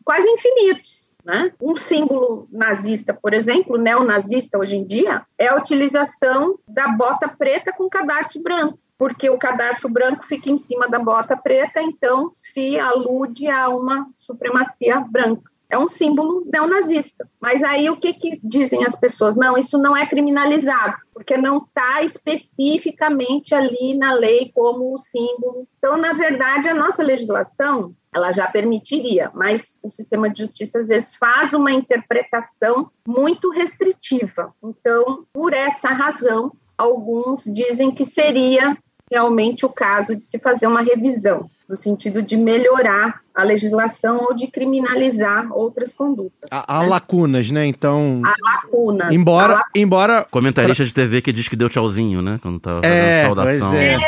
quase infinitos. Né? Um símbolo nazista, por exemplo, neonazista hoje em dia, é a utilização da bota preta com cadarço branco, porque o cadarço branco fica em cima da bota preta, então se alude a uma supremacia branca é um símbolo neonazista. Mas aí o que, que dizem as pessoas? Não, isso não é criminalizado, porque não está especificamente ali na lei como símbolo. Então, na verdade, a nossa legislação ela já permitiria, mas o sistema de justiça às vezes faz uma interpretação muito restritiva. Então, por essa razão, alguns dizem que seria realmente o caso de se fazer uma revisão no sentido de melhorar a legislação ou de criminalizar outras condutas. Há, né? lacunas, né? Então. Há lacunas. Embora. Há embora... Comentarista de TV que diz que deu tchauzinho, né? Quando tava é, saudação. Pois é. é.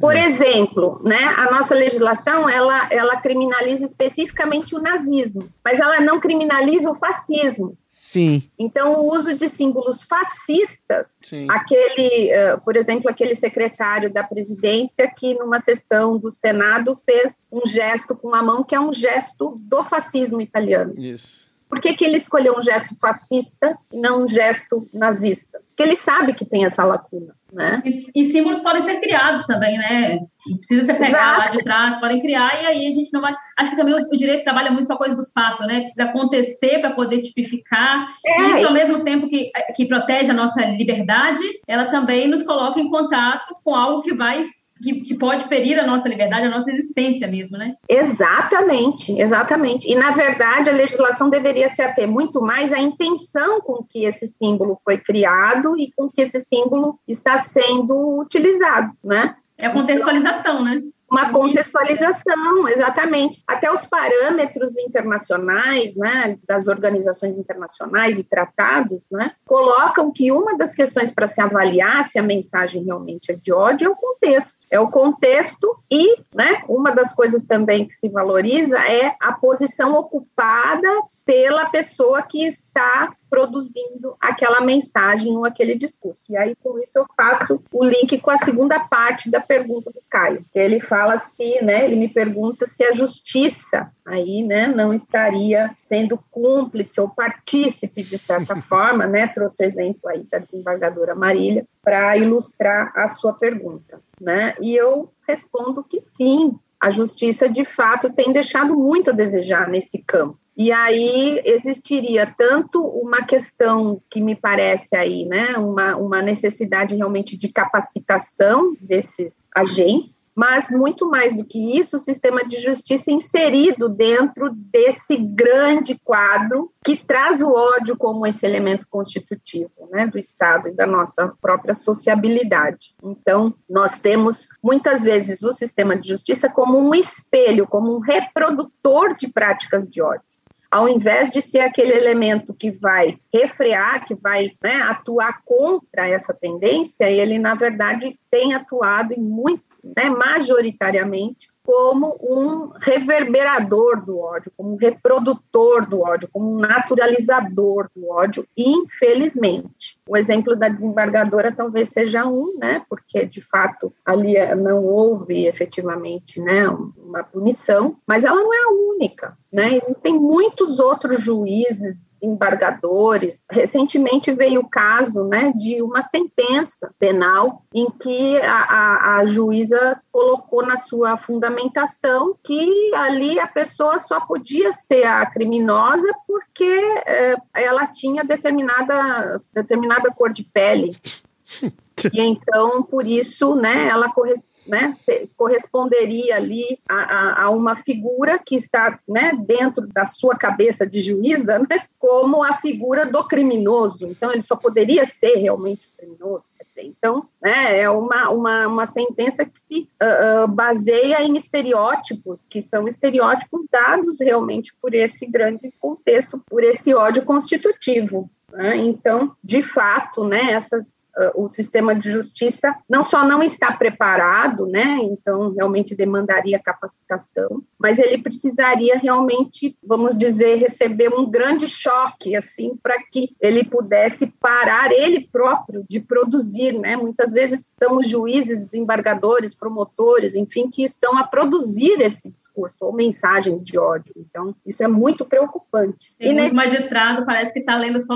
Por exemplo, né, a nossa legislação ela, ela criminaliza especificamente o nazismo, mas ela não criminaliza o fascismo. Sim. Então, o uso de símbolos fascistas, Sim. aquele, uh, por exemplo, aquele secretário da presidência que numa sessão do Senado fez um gesto com a mão que é um gesto do fascismo italiano. Isso. Por que, que ele escolheu um gesto fascista e não um gesto nazista? Porque ele sabe que tem essa lacuna. Né? E, e, símbolos podem ser criados também, né? Não precisa ser pegar Exato. lá de trás, podem criar, e aí a gente não vai. Acho que também o, o direito trabalha muito com a coisa do fato, né? Precisa acontecer para poder tipificar. É, e isso, e- ao mesmo tempo que, que protege a nossa liberdade, ela também nos coloca em contato com algo que vai que, que pode ferir a nossa liberdade, a nossa existência mesmo, né? Exatamente, exatamente. E, na verdade, a legislação deveria se ater muito mais à intenção com que esse símbolo foi criado e com que esse símbolo está sendo utilizado, né? É a contextualização, né? Uma contextualização, exatamente. Até os parâmetros internacionais, né, das organizações internacionais e tratados, né, colocam que uma das questões para se avaliar se a mensagem realmente é de ódio é o contexto. É o contexto e, né, uma das coisas também que se valoriza é a posição ocupada pela pessoa que está produzindo aquela mensagem ou aquele discurso. E aí, com isso, eu faço o link com a segunda parte da pergunta do Caio. Ele fala se, né, ele me pergunta se a justiça aí, né, não estaria sendo cúmplice ou partícipe, de certa (laughs) forma, né, trouxe o exemplo aí da desembargadora Marília, para ilustrar a sua pergunta, né, e eu respondo que sim, a justiça, de fato, tem deixado muito a desejar nesse campo. E aí existiria tanto uma questão que me parece aí, né, uma, uma necessidade realmente de capacitação desses agentes, mas muito mais do que isso, o sistema de justiça inserido dentro desse grande quadro que traz o ódio como esse elemento constitutivo, né, do Estado e da nossa própria sociabilidade. Então, nós temos muitas vezes o sistema de justiça como um espelho, como um reprodutor de práticas de ódio ao invés de ser aquele elemento que vai refrear, que vai né, atuar contra essa tendência, ele, na verdade, tem atuado em muito, né, majoritariamente como um reverberador do ódio, como um reprodutor do ódio, como um naturalizador do ódio, infelizmente. O exemplo da desembargadora talvez seja um, né, porque de fato ali não houve efetivamente, né, uma punição, mas ela não é a única, né? Existem muitos outros juízes embargadores. Recentemente veio o caso né, de uma sentença penal em que a, a, a, juíza colocou na sua fundamentação que ali a pessoa só podia ser a criminosa porque é, ela tinha determinada, determinada cor de pele. E então, por isso, né, ela né, corresponderia ali a, a, a, uma figura que está né, dentro da sua cabeça de juíza, né, como a figura do criminoso. Então, ele só poderia ser realmente criminoso. Então, né, é uma, uma, uma sentença que se uh, uh, baseia em estereótipos, que são estereótipos dados realmente por esse grande contexto, por esse ódio constitutivo. Né? Então, de fato, né, essas o sistema de justiça não só não está preparado, né, então realmente demandaria capacitação, mas ele precisaria realmente, vamos dizer, receber um grande choque, assim, para que ele pudesse parar ele próprio de produzir, né, muitas vezes são os juízes, desembargadores, promotores, enfim, que estão a produzir esse discurso ou mensagens de ódio, então isso é muito preocupante. Tem e nesse... magistrado parece que está lendo só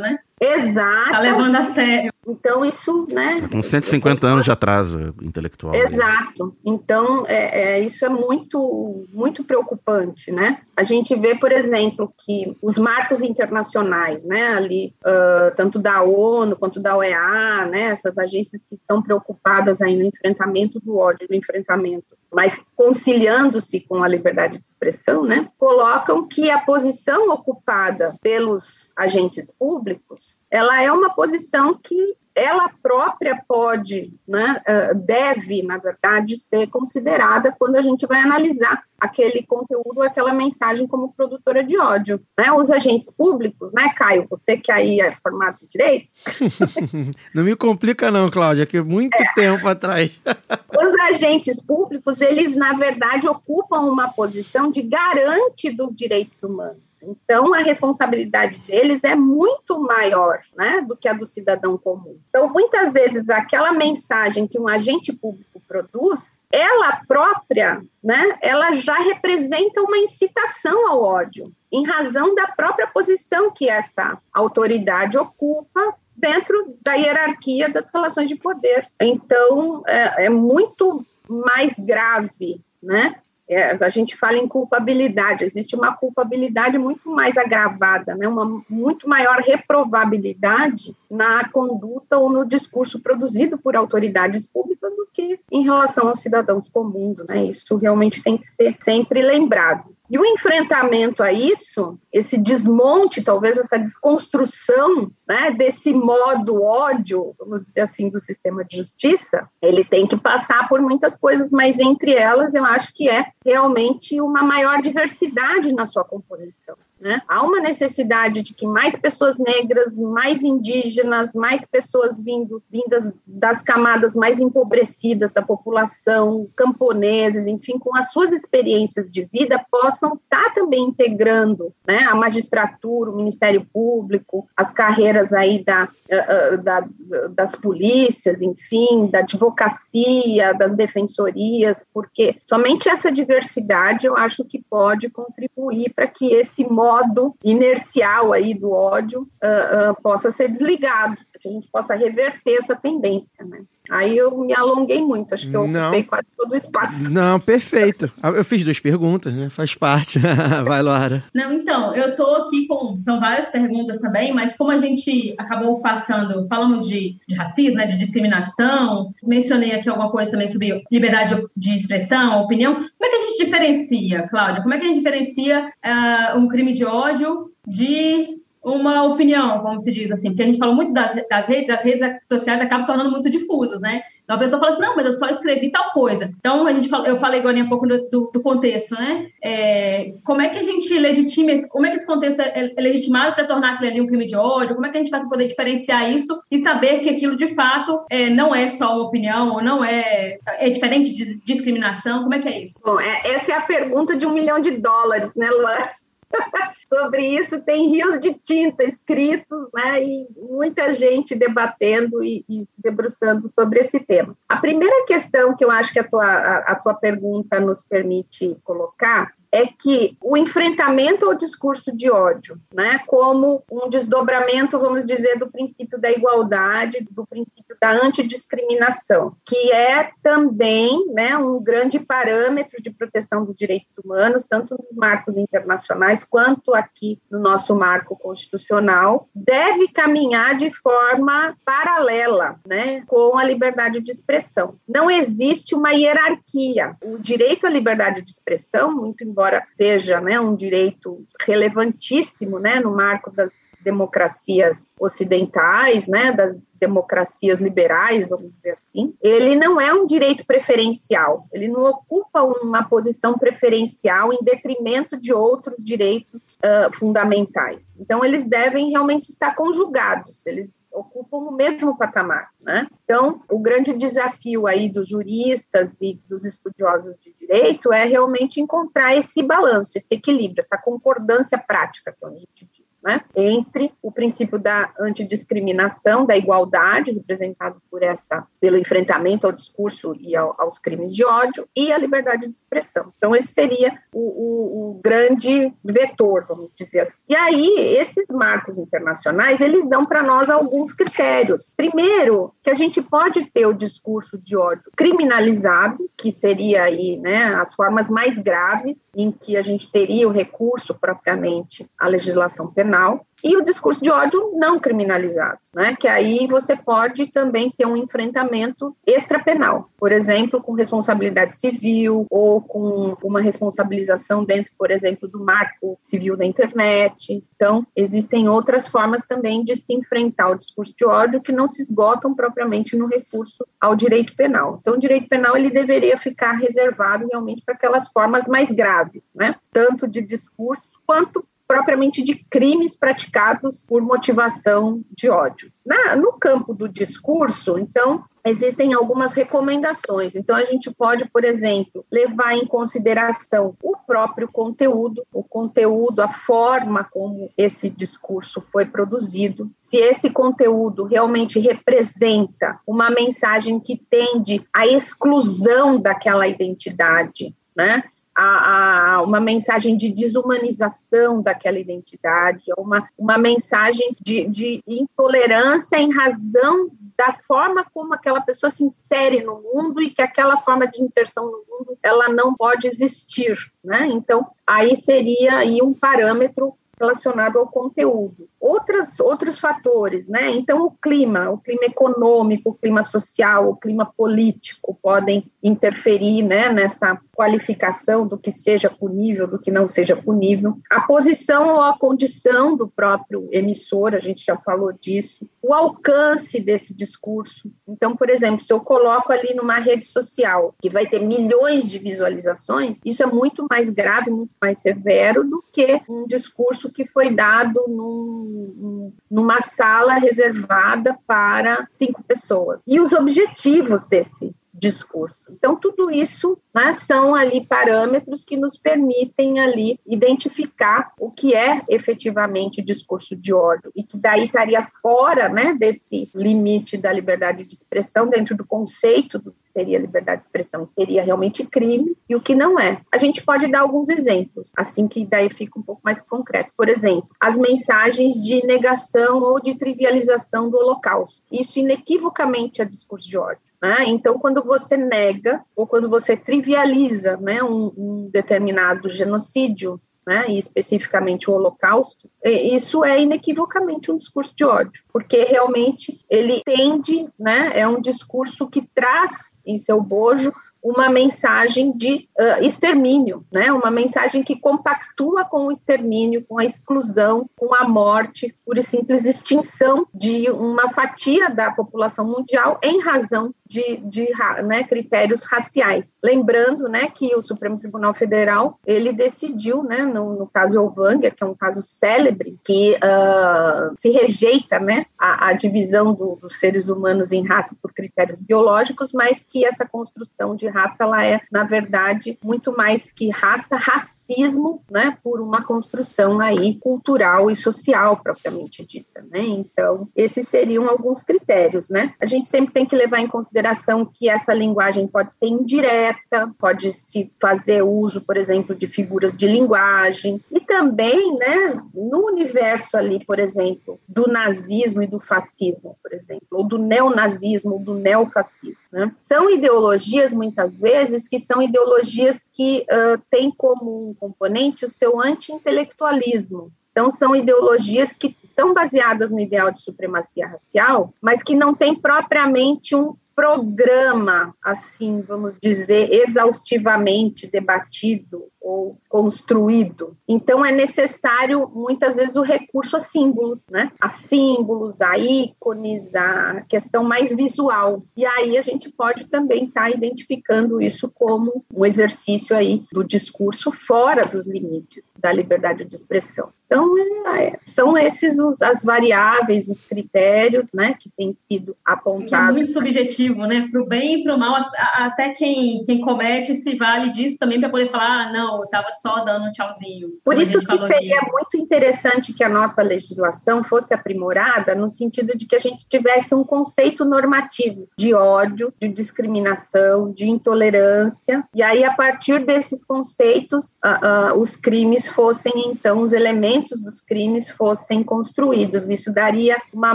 né? Exato. Está levando a sério. Então, isso, né? Com 150 anos de atraso intelectual. Exato. Então, é, é, isso é muito, muito preocupante, né? A gente vê, por exemplo, que os marcos internacionais, né, ali, uh, tanto da ONU quanto da OEA, né, essas agências que estão preocupadas aí no enfrentamento do ódio, no enfrentamento mas conciliando-se com a liberdade de expressão, né, colocam que a posição ocupada pelos agentes públicos, ela é uma posição que ela própria pode, né, deve, na verdade, ser considerada quando a gente vai analisar aquele conteúdo, aquela mensagem como produtora de ódio. Né? Os agentes públicos, né, Caio? Você que aí é formado em direito. (laughs) não me complica, não, Cláudia, que muito é. tempo atrás. (laughs) Os agentes públicos, eles, na verdade, ocupam uma posição de garante dos direitos humanos. Então, a responsabilidade deles é muito maior né, do que a do cidadão comum. Então, muitas vezes, aquela mensagem que um agente público produz, ela própria, né, ela já representa uma incitação ao ódio, em razão da própria posição que essa autoridade ocupa dentro da hierarquia das relações de poder. Então, é, é muito mais grave, né? É, a gente fala em culpabilidade, existe uma culpabilidade muito mais agravada, né? uma muito maior reprovabilidade na conduta ou no discurso produzido por autoridades públicas do que em relação aos cidadãos comuns, né? Isso realmente tem que ser sempre lembrado. E o enfrentamento a isso, esse desmonte, talvez essa desconstrução né, desse modo ódio, vamos dizer assim, do sistema de justiça, ele tem que passar por muitas coisas, mas entre elas eu acho que é realmente uma maior diversidade na sua composição. Né? Há uma necessidade de que mais pessoas negras, mais indígenas, mais pessoas vindo, vindas das camadas mais empobrecidas da população, camponeses, enfim, com as suas experiências de vida, possam estar também integrando né, a magistratura, o Ministério Público, as carreiras aí da, eh, eh, da, das polícias, enfim, da advocacia, das defensorias, porque somente essa diversidade eu acho que pode contribuir para que esse modo modo inercial aí do ódio uh, uh, possa ser desligado, que a gente possa reverter essa tendência, né? Aí eu me alonguei muito, acho que eu não, ocupei quase todo o espaço. Não, perfeito. Ah, eu fiz duas perguntas, né? Faz parte. (laughs) Vai, Laura. Não, então, eu tô aqui com. São várias perguntas também, mas como a gente acabou passando, falamos de, de racismo, né, de discriminação, mencionei aqui alguma coisa também sobre liberdade de expressão, opinião. Como é que a gente diferencia, Cláudia? Como é que a gente diferencia uh, um crime de ódio de uma opinião, como se diz assim, porque a gente fala muito das, das redes, as redes sociais acabam tornando muito difusas, né? Então a pessoa fala assim, não, mas eu só escrevi tal coisa. Então a gente fala, eu falei agora um pouco do, do, contexto, né? É, como é que a gente legitima, esse, como é que esse contexto é, é legitimado para tornar aquilo ali um crime de ódio? Como é que a gente faz para poder diferenciar isso e saber que aquilo de fato é, não é só uma opinião, ou não é, é diferente de discriminação? Como é que é isso? Bom, é, essa é a pergunta de um milhão de dólares, né, Luana? (laughs) Sobre isso tem rios de tinta escritos, né, e muita gente debatendo e, e, se debruçando sobre esse tema. A primeira questão que eu acho que a tua, a, a tua pergunta nos permite colocar é que o enfrentamento ao discurso de ódio, né, como um desdobramento, vamos dizer, do princípio da igualdade, do princípio da antidiscriminação, que é também, né, um grande parâmetro de proteção dos direitos humanos, tanto nos marcos internacionais quanto aqui no nosso marco constitucional, deve caminhar de forma paralela, né, com a liberdade de expressão. Não existe uma hierarquia. O direito à liberdade de expressão, muito embora seja né, um direito relevantíssimo né, no marco das democracias ocidentais, né, das democracias liberais, vamos dizer assim, ele não é um direito preferencial, ele não ocupa uma posição preferencial em detrimento de outros direitos uh, fundamentais. Então, eles devem realmente estar conjugados, eles ocupam o mesmo patamar, né? Então, o grande desafio aí dos juristas e dos estudiosos de direito é realmente encontrar esse balanço, esse equilíbrio, essa concordância prática que a gente né, entre o princípio da antidiscriminação, da igualdade, representado por essa, pelo enfrentamento ao discurso e ao, aos crimes de ódio, e a liberdade de expressão. Então, esse seria o, o, o grande vetor, vamos dizer assim. E aí, esses marcos internacionais, eles dão para nós alguns critérios. Primeiro, que a gente pode ter o discurso de ódio criminalizado, que seria aí, né, as formas mais graves, em que a gente teria o recurso propriamente à legislação penal, penal e o discurso de ódio não criminalizado, né? Que aí você pode também ter um enfrentamento extrapenal, por exemplo, com responsabilidade civil ou com uma responsabilização dentro, por exemplo, do marco civil da internet. Então, existem outras formas também de se enfrentar o discurso de ódio que não se esgotam propriamente no recurso ao direito penal. Então, o direito penal ele deveria ficar reservado realmente para aquelas formas mais graves, né? Tanto de discurso quanto propriamente de crimes praticados por motivação de ódio. Na, no campo do discurso, então, existem algumas recomendações. Então, a gente pode, por exemplo, levar em consideração o próprio conteúdo, o conteúdo, a forma como esse discurso foi produzido, se esse conteúdo realmente representa uma mensagem que tende à exclusão daquela identidade, né? A, a, uma mensagem de desumanização daquela identidade, uma, uma mensagem de, de intolerância em razão da forma como aquela pessoa se insere no mundo e que aquela forma de inserção no mundo ela não pode existir, né? Então aí seria aí um parâmetro relacionado ao conteúdo. Outras, outros fatores, né? Então, o clima, o clima econômico, o clima social, o clima político podem interferir né, nessa qualificação do que seja punível, do que não seja punível. A posição ou a condição do próprio emissor, a gente já falou disso. O alcance desse discurso. Então, por exemplo, se eu coloco ali numa rede social que vai ter milhões de visualizações, isso é muito mais grave, muito mais severo do que um discurso que foi dado num, numa sala reservada para cinco pessoas. E os objetivos desse discurso. Então, tudo isso né, são ali parâmetros que nos permitem ali identificar o que é efetivamente discurso de ódio e que daí estaria fora né, desse limite da liberdade de expressão, dentro do conceito do que seria liberdade de expressão, seria realmente crime e o que não é. A gente pode dar alguns exemplos, assim que daí fica um pouco mais concreto. Por exemplo, as mensagens de negação ou de trivialização do Holocausto. Isso inequivocamente é discurso de ódio. Né? Então, quando você nega ou quando você trivializa né, um, um determinado genocídio, né, e especificamente o Holocausto, isso é inequivocamente um discurso de ódio, porque realmente ele tende, né, é um discurso que traz em seu bojo uma mensagem de uh, extermínio, né? uma mensagem que compactua com o extermínio, com a exclusão, com a morte, por simples extinção de uma fatia da população mundial em razão de, de né, critérios raciais. Lembrando né, que o Supremo Tribunal Federal ele decidiu, né, no, no caso Elvanger, que é um caso célebre, que uh, se rejeita né, a, a divisão do, dos seres humanos em raça por critérios biológicos, mas que essa construção de raça ela é, na verdade, muito mais que raça, racismo, né, por uma construção aí cultural e social propriamente dita, né? Então, esses seriam alguns critérios, né? A gente sempre tem que levar em consideração que essa linguagem pode ser indireta, pode se fazer uso, por exemplo, de figuras de linguagem e também, né, no universo ali, por exemplo, do nazismo e do fascismo, por exemplo, ou do neonazismo ou do neofascismo, né? São ideologias muitas vezes, que são ideologias que uh, têm como componente o seu anti-intelectualismo. Então, são ideologias que são baseadas no ideal de supremacia racial, mas que não têm propriamente um programa, assim, vamos dizer, exaustivamente debatido ou construído. Então é necessário muitas vezes o recurso a símbolos, né? A símbolos, a ícones, a questão mais visual. E aí a gente pode também estar tá identificando isso como um exercício aí do discurso fora dos limites da liberdade de expressão. Então, é, são esses os, as variáveis, os critérios, né, que têm sido apontados. É muito subjetivo, né, para o bem e para o mal, até quem, quem comete se vale disso também para poder falar, ah, não, eu estava só dando um tchauzinho. Por isso que seria muito interessante que a nossa legislação fosse aprimorada no sentido de que a gente tivesse um conceito normativo de ódio, de discriminação, de intolerância, e aí a partir desses conceitos, uh, uh, os crimes fossem então os elementos dos crimes fossem construídos. Isso daria uma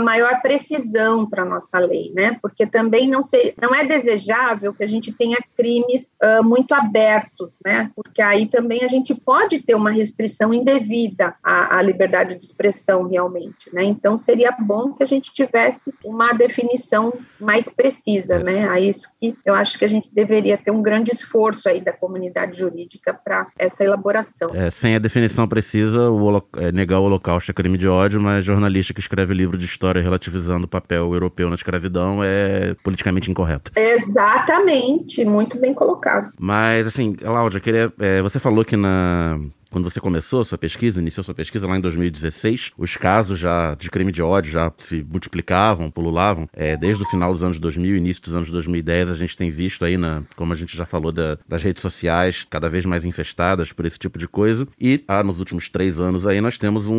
maior precisão para a nossa lei, né? Porque também não, se, não é desejável que a gente tenha crimes uh, muito abertos, né? Porque aí também a gente pode ter uma restrição indevida à, à liberdade de expressão, realmente, né? Então seria bom que a gente tivesse uma definição mais precisa, né? A isso que eu acho que a gente deveria ter um grande esforço aí da comunidade jurídica para essa elaboração. É, sem a definição precisa, o é, negar o Holocausto é crime de ódio, mas jornalista que escreve livro de história relativizando o papel europeu na escravidão é politicamente incorreto. Exatamente, muito bem colocado. Mas, assim, Cláudia, queria, é, você falou que na quando você começou sua pesquisa, iniciou sua pesquisa lá em 2016, os casos já de crime de ódio já se multiplicavam, pululavam. É, desde o final dos anos 2000, início dos anos 2010, a gente tem visto aí, na, como a gente já falou, da, das redes sociais cada vez mais infestadas por esse tipo de coisa. E ah, nos últimos três anos aí nós temos um,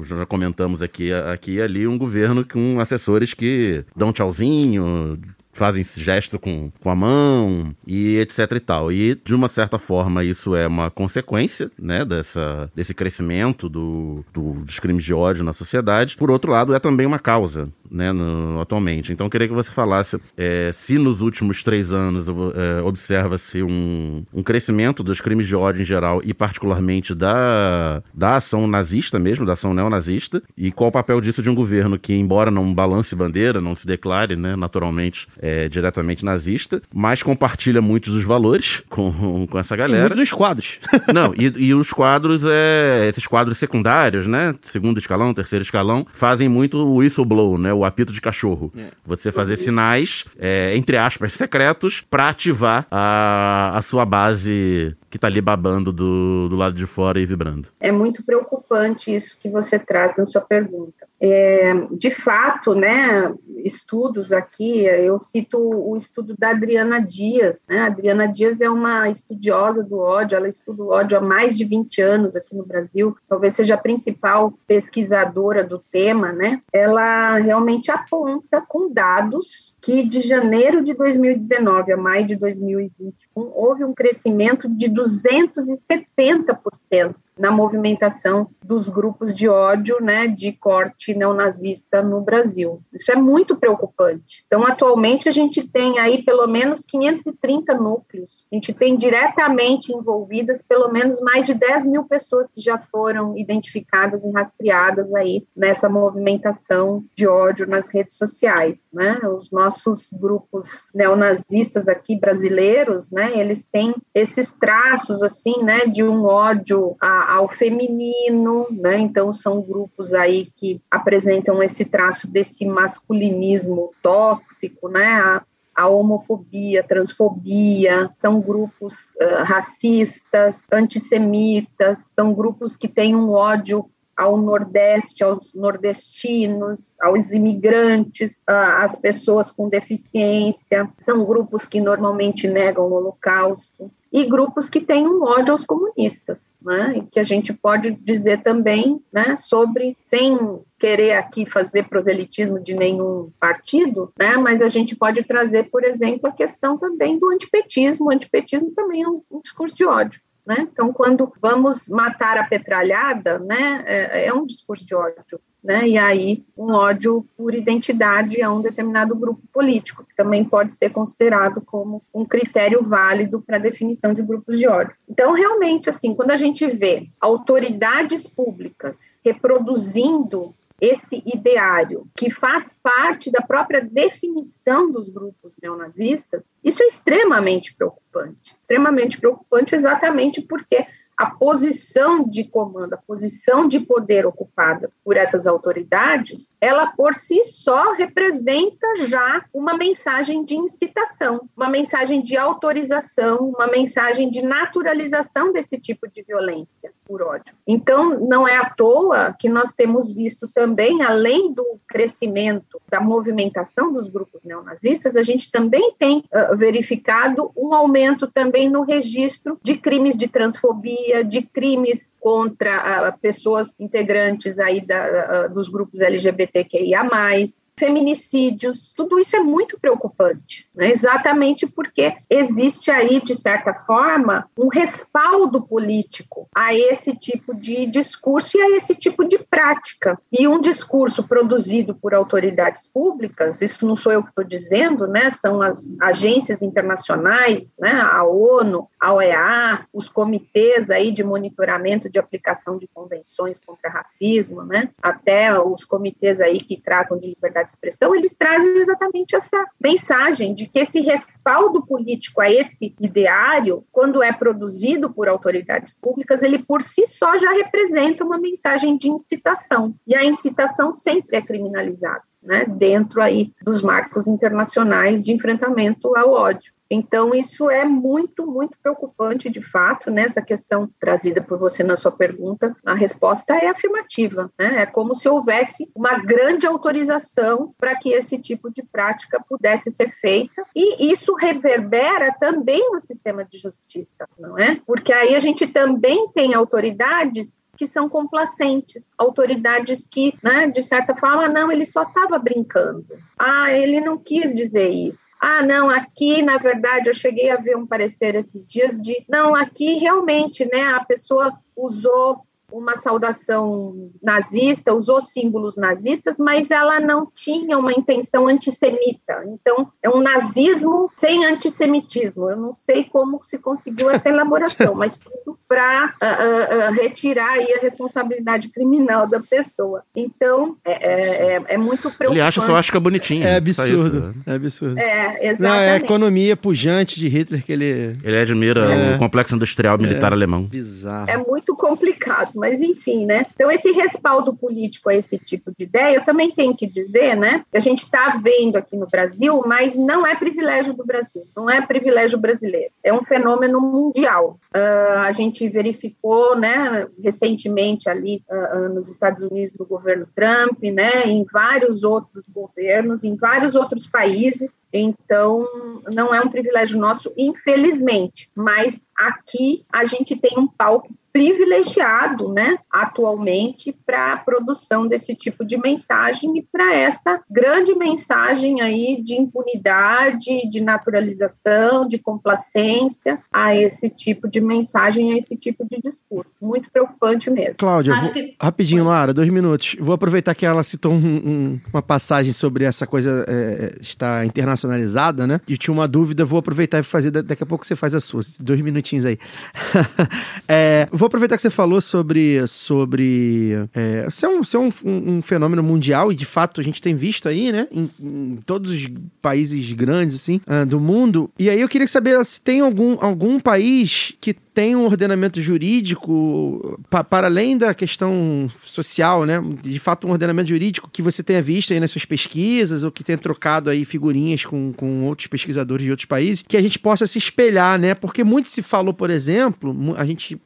um já comentamos aqui, aqui e ali, um governo com assessores que dão tchauzinho, fazem gesto com, com a mão e etc e tal. E, de uma certa forma, isso é uma consequência, né, dessa, desse crescimento do, do, dos crimes de ódio na sociedade. Por outro lado, é também uma causa, né, no, atualmente. Então, eu queria que você falasse é, se nos últimos três anos é, observa-se um, um crescimento dos crimes de ódio em geral e particularmente da, da ação nazista mesmo, da ação neonazista, e qual o papel disso de um governo que, embora não balance bandeira, não se declare, né, naturalmente, é, diretamente nazista, mas compartilha muitos dos valores com, com essa galera. E dos quadros. (laughs) não, e, e os quadros, é, esses quadros secundários, né, segundo escalão, terceiro escalão, fazem muito o whistleblow, né, o apito de cachorro. É. Você fazer sinais, é, entre aspas, secretos, para ativar a, a sua base que tá ali babando do, do lado de fora e vibrando. É muito preocupante isso que você traz na sua pergunta. É, de fato, né, estudos aqui, eu cito o estudo da Adriana Dias. Né? A Adriana Dias é uma estudiosa do ódio, ela estuda o ódio há mais de 20 anos aqui no Brasil, talvez seja a principal pesquisadora do tema. Né? Ela realmente aponta com dados que de janeiro de 2019 a maio de 2021 houve um crescimento de 270% na movimentação dos grupos de ódio, né, de corte neonazista no Brasil. Isso é muito preocupante. Então, atualmente a gente tem aí pelo menos 530 núcleos. A gente tem diretamente envolvidas pelo menos mais de 10 mil pessoas que já foram identificadas e rastreadas aí nessa movimentação de ódio nas redes sociais, né? Os nossos grupos neonazistas aqui brasileiros, né, eles têm esses traços assim, né, de um ódio a ao feminino, né? Então são grupos aí que apresentam esse traço desse masculinismo tóxico, né? A, a homofobia, transfobia, são grupos uh, racistas, antissemitas, são grupos que têm um ódio ao Nordeste, aos nordestinos, aos imigrantes, às pessoas com deficiência. São grupos que normalmente negam o Holocausto e grupos que têm um ódio aos comunistas, né? E que a gente pode dizer também, né, sobre sem querer aqui fazer proselitismo de nenhum partido, né? Mas a gente pode trazer, por exemplo, a questão também do antipetismo. O antipetismo também é um, um discurso de ódio. Né? Então, quando vamos matar a petralhada, né, é, é um discurso de ódio né? E aí um ódio por identidade a um determinado grupo político, que também pode ser considerado como um critério válido para a definição de grupos de ódio. Então, realmente, assim, quando a gente vê autoridades públicas reproduzindo esse ideário que faz parte da própria definição dos grupos neonazistas, isso é extremamente preocupante. Extremamente preocupante exatamente porque a posição de comando, a posição de poder ocupada por essas autoridades, ela por si só representa já uma mensagem de incitação, uma mensagem de autorização, uma mensagem de naturalização desse tipo de violência por ódio. Então, não é à toa que nós temos visto também, além do crescimento da movimentação dos grupos neonazistas, a gente também tem uh, verificado um aumento também no registro de crimes de transfobia de crimes contra uh, pessoas integrantes aí da, uh, dos grupos LGBTQIA+, feminicídios, tudo isso é muito preocupante, né? exatamente porque existe aí, de certa forma, um respaldo político a esse tipo de discurso e a esse tipo de prática. E um discurso produzido por autoridades públicas, isso não sou eu que estou dizendo, né? são as agências internacionais, né? a ONU, a OEA, os comitês aí de monitoramento de aplicação de convenções contra racismo, né? até os comitês aí que tratam de liberdade de expressão, eles trazem exatamente essa mensagem de que esse respaldo político a esse ideário, quando é produzido por autoridades públicas, ele por si só já representa uma mensagem de incitação. E a incitação sempre é criminalizada. Né, dentro aí dos marcos internacionais de enfrentamento ao ódio. Então, isso é muito, muito preocupante, de fato, né? questão trazida por você na sua pergunta. A resposta é afirmativa, né? É como se houvesse uma grande autorização para que esse tipo de prática pudesse ser feita, e isso reverbera também no sistema de justiça, não é? Porque aí a gente também tem autoridades que são complacentes, autoridades que, né, de certa forma, não, ele só estava brincando. Ah, ele não quis dizer isso. Ah, não, aqui, na verdade, eu cheguei a ver um parecer esses dias de, não, aqui realmente, né, a pessoa usou uma saudação nazista, usou símbolos nazistas, mas ela não tinha uma intenção antissemita. Então, é um nazismo sem antissemitismo. Eu não sei como se conseguiu essa elaboração, (laughs) mas tudo para uh, uh, uh, retirar aí a responsabilidade criminal da pessoa. Então, é, é, é muito preocupante. Ele acha só acha que é bonitinho. É só absurdo. isso. É absurdo. É, Não, é a exatamente. economia pujante de Hitler que ele. Ele admira É. o complexo industrial militar alemão. Bizarro. É muito complicado, mas enfim, né? Então, esse respaldo político a esse tipo de ideia, eu também tenho que dizer, né? Que a gente está vendo aqui no Brasil, mas não é privilégio do Brasil, não é privilégio brasileiro, é um fenômeno mundial. Ah, a gente verificou, né, recentemente ali ah, nos Estados Unidos do governo Trump, né, em vários outros governos, em vários outros países. Então, não é um privilégio nosso, infelizmente, mas aqui a gente tem um palco privilegiado, né, atualmente para a produção desse tipo de mensagem e para essa grande mensagem aí de impunidade, de naturalização, de complacência a esse tipo de mensagem, a esse tipo de discurso. Muito preocupante mesmo. Cláudia, vou- que- rapidinho, Lara, dois minutos. Vou aproveitar que ela citou um- um- uma passagem sobre essa coisa é, estar internacionalizada, né? E tinha uma dúvida, vou aproveitar e fazer. da- Daqui a pouco você faz a sua. Dois minutinhos aí. (laughs) É, vou aproveitar que você falou sobre. sobre é, ser, um, ser um, um- um fenômeno mundial, e de fato a gente tem visto aí, né? Em, em todos os países grandes, assim, ah, do mundo. E aí eu queria saber se tem algum, algum país que tem um ordenamento jurídico pa- para além da questão social, né? De fato, um ordenamento jurídico que você tenha visto aí nas suas pesquisas ou que tenha trocado aí figurinhas com, com outros pesquisadores de outros países, que a gente possa se espelhar, né? Porque muito se falou, por exemplo, a gente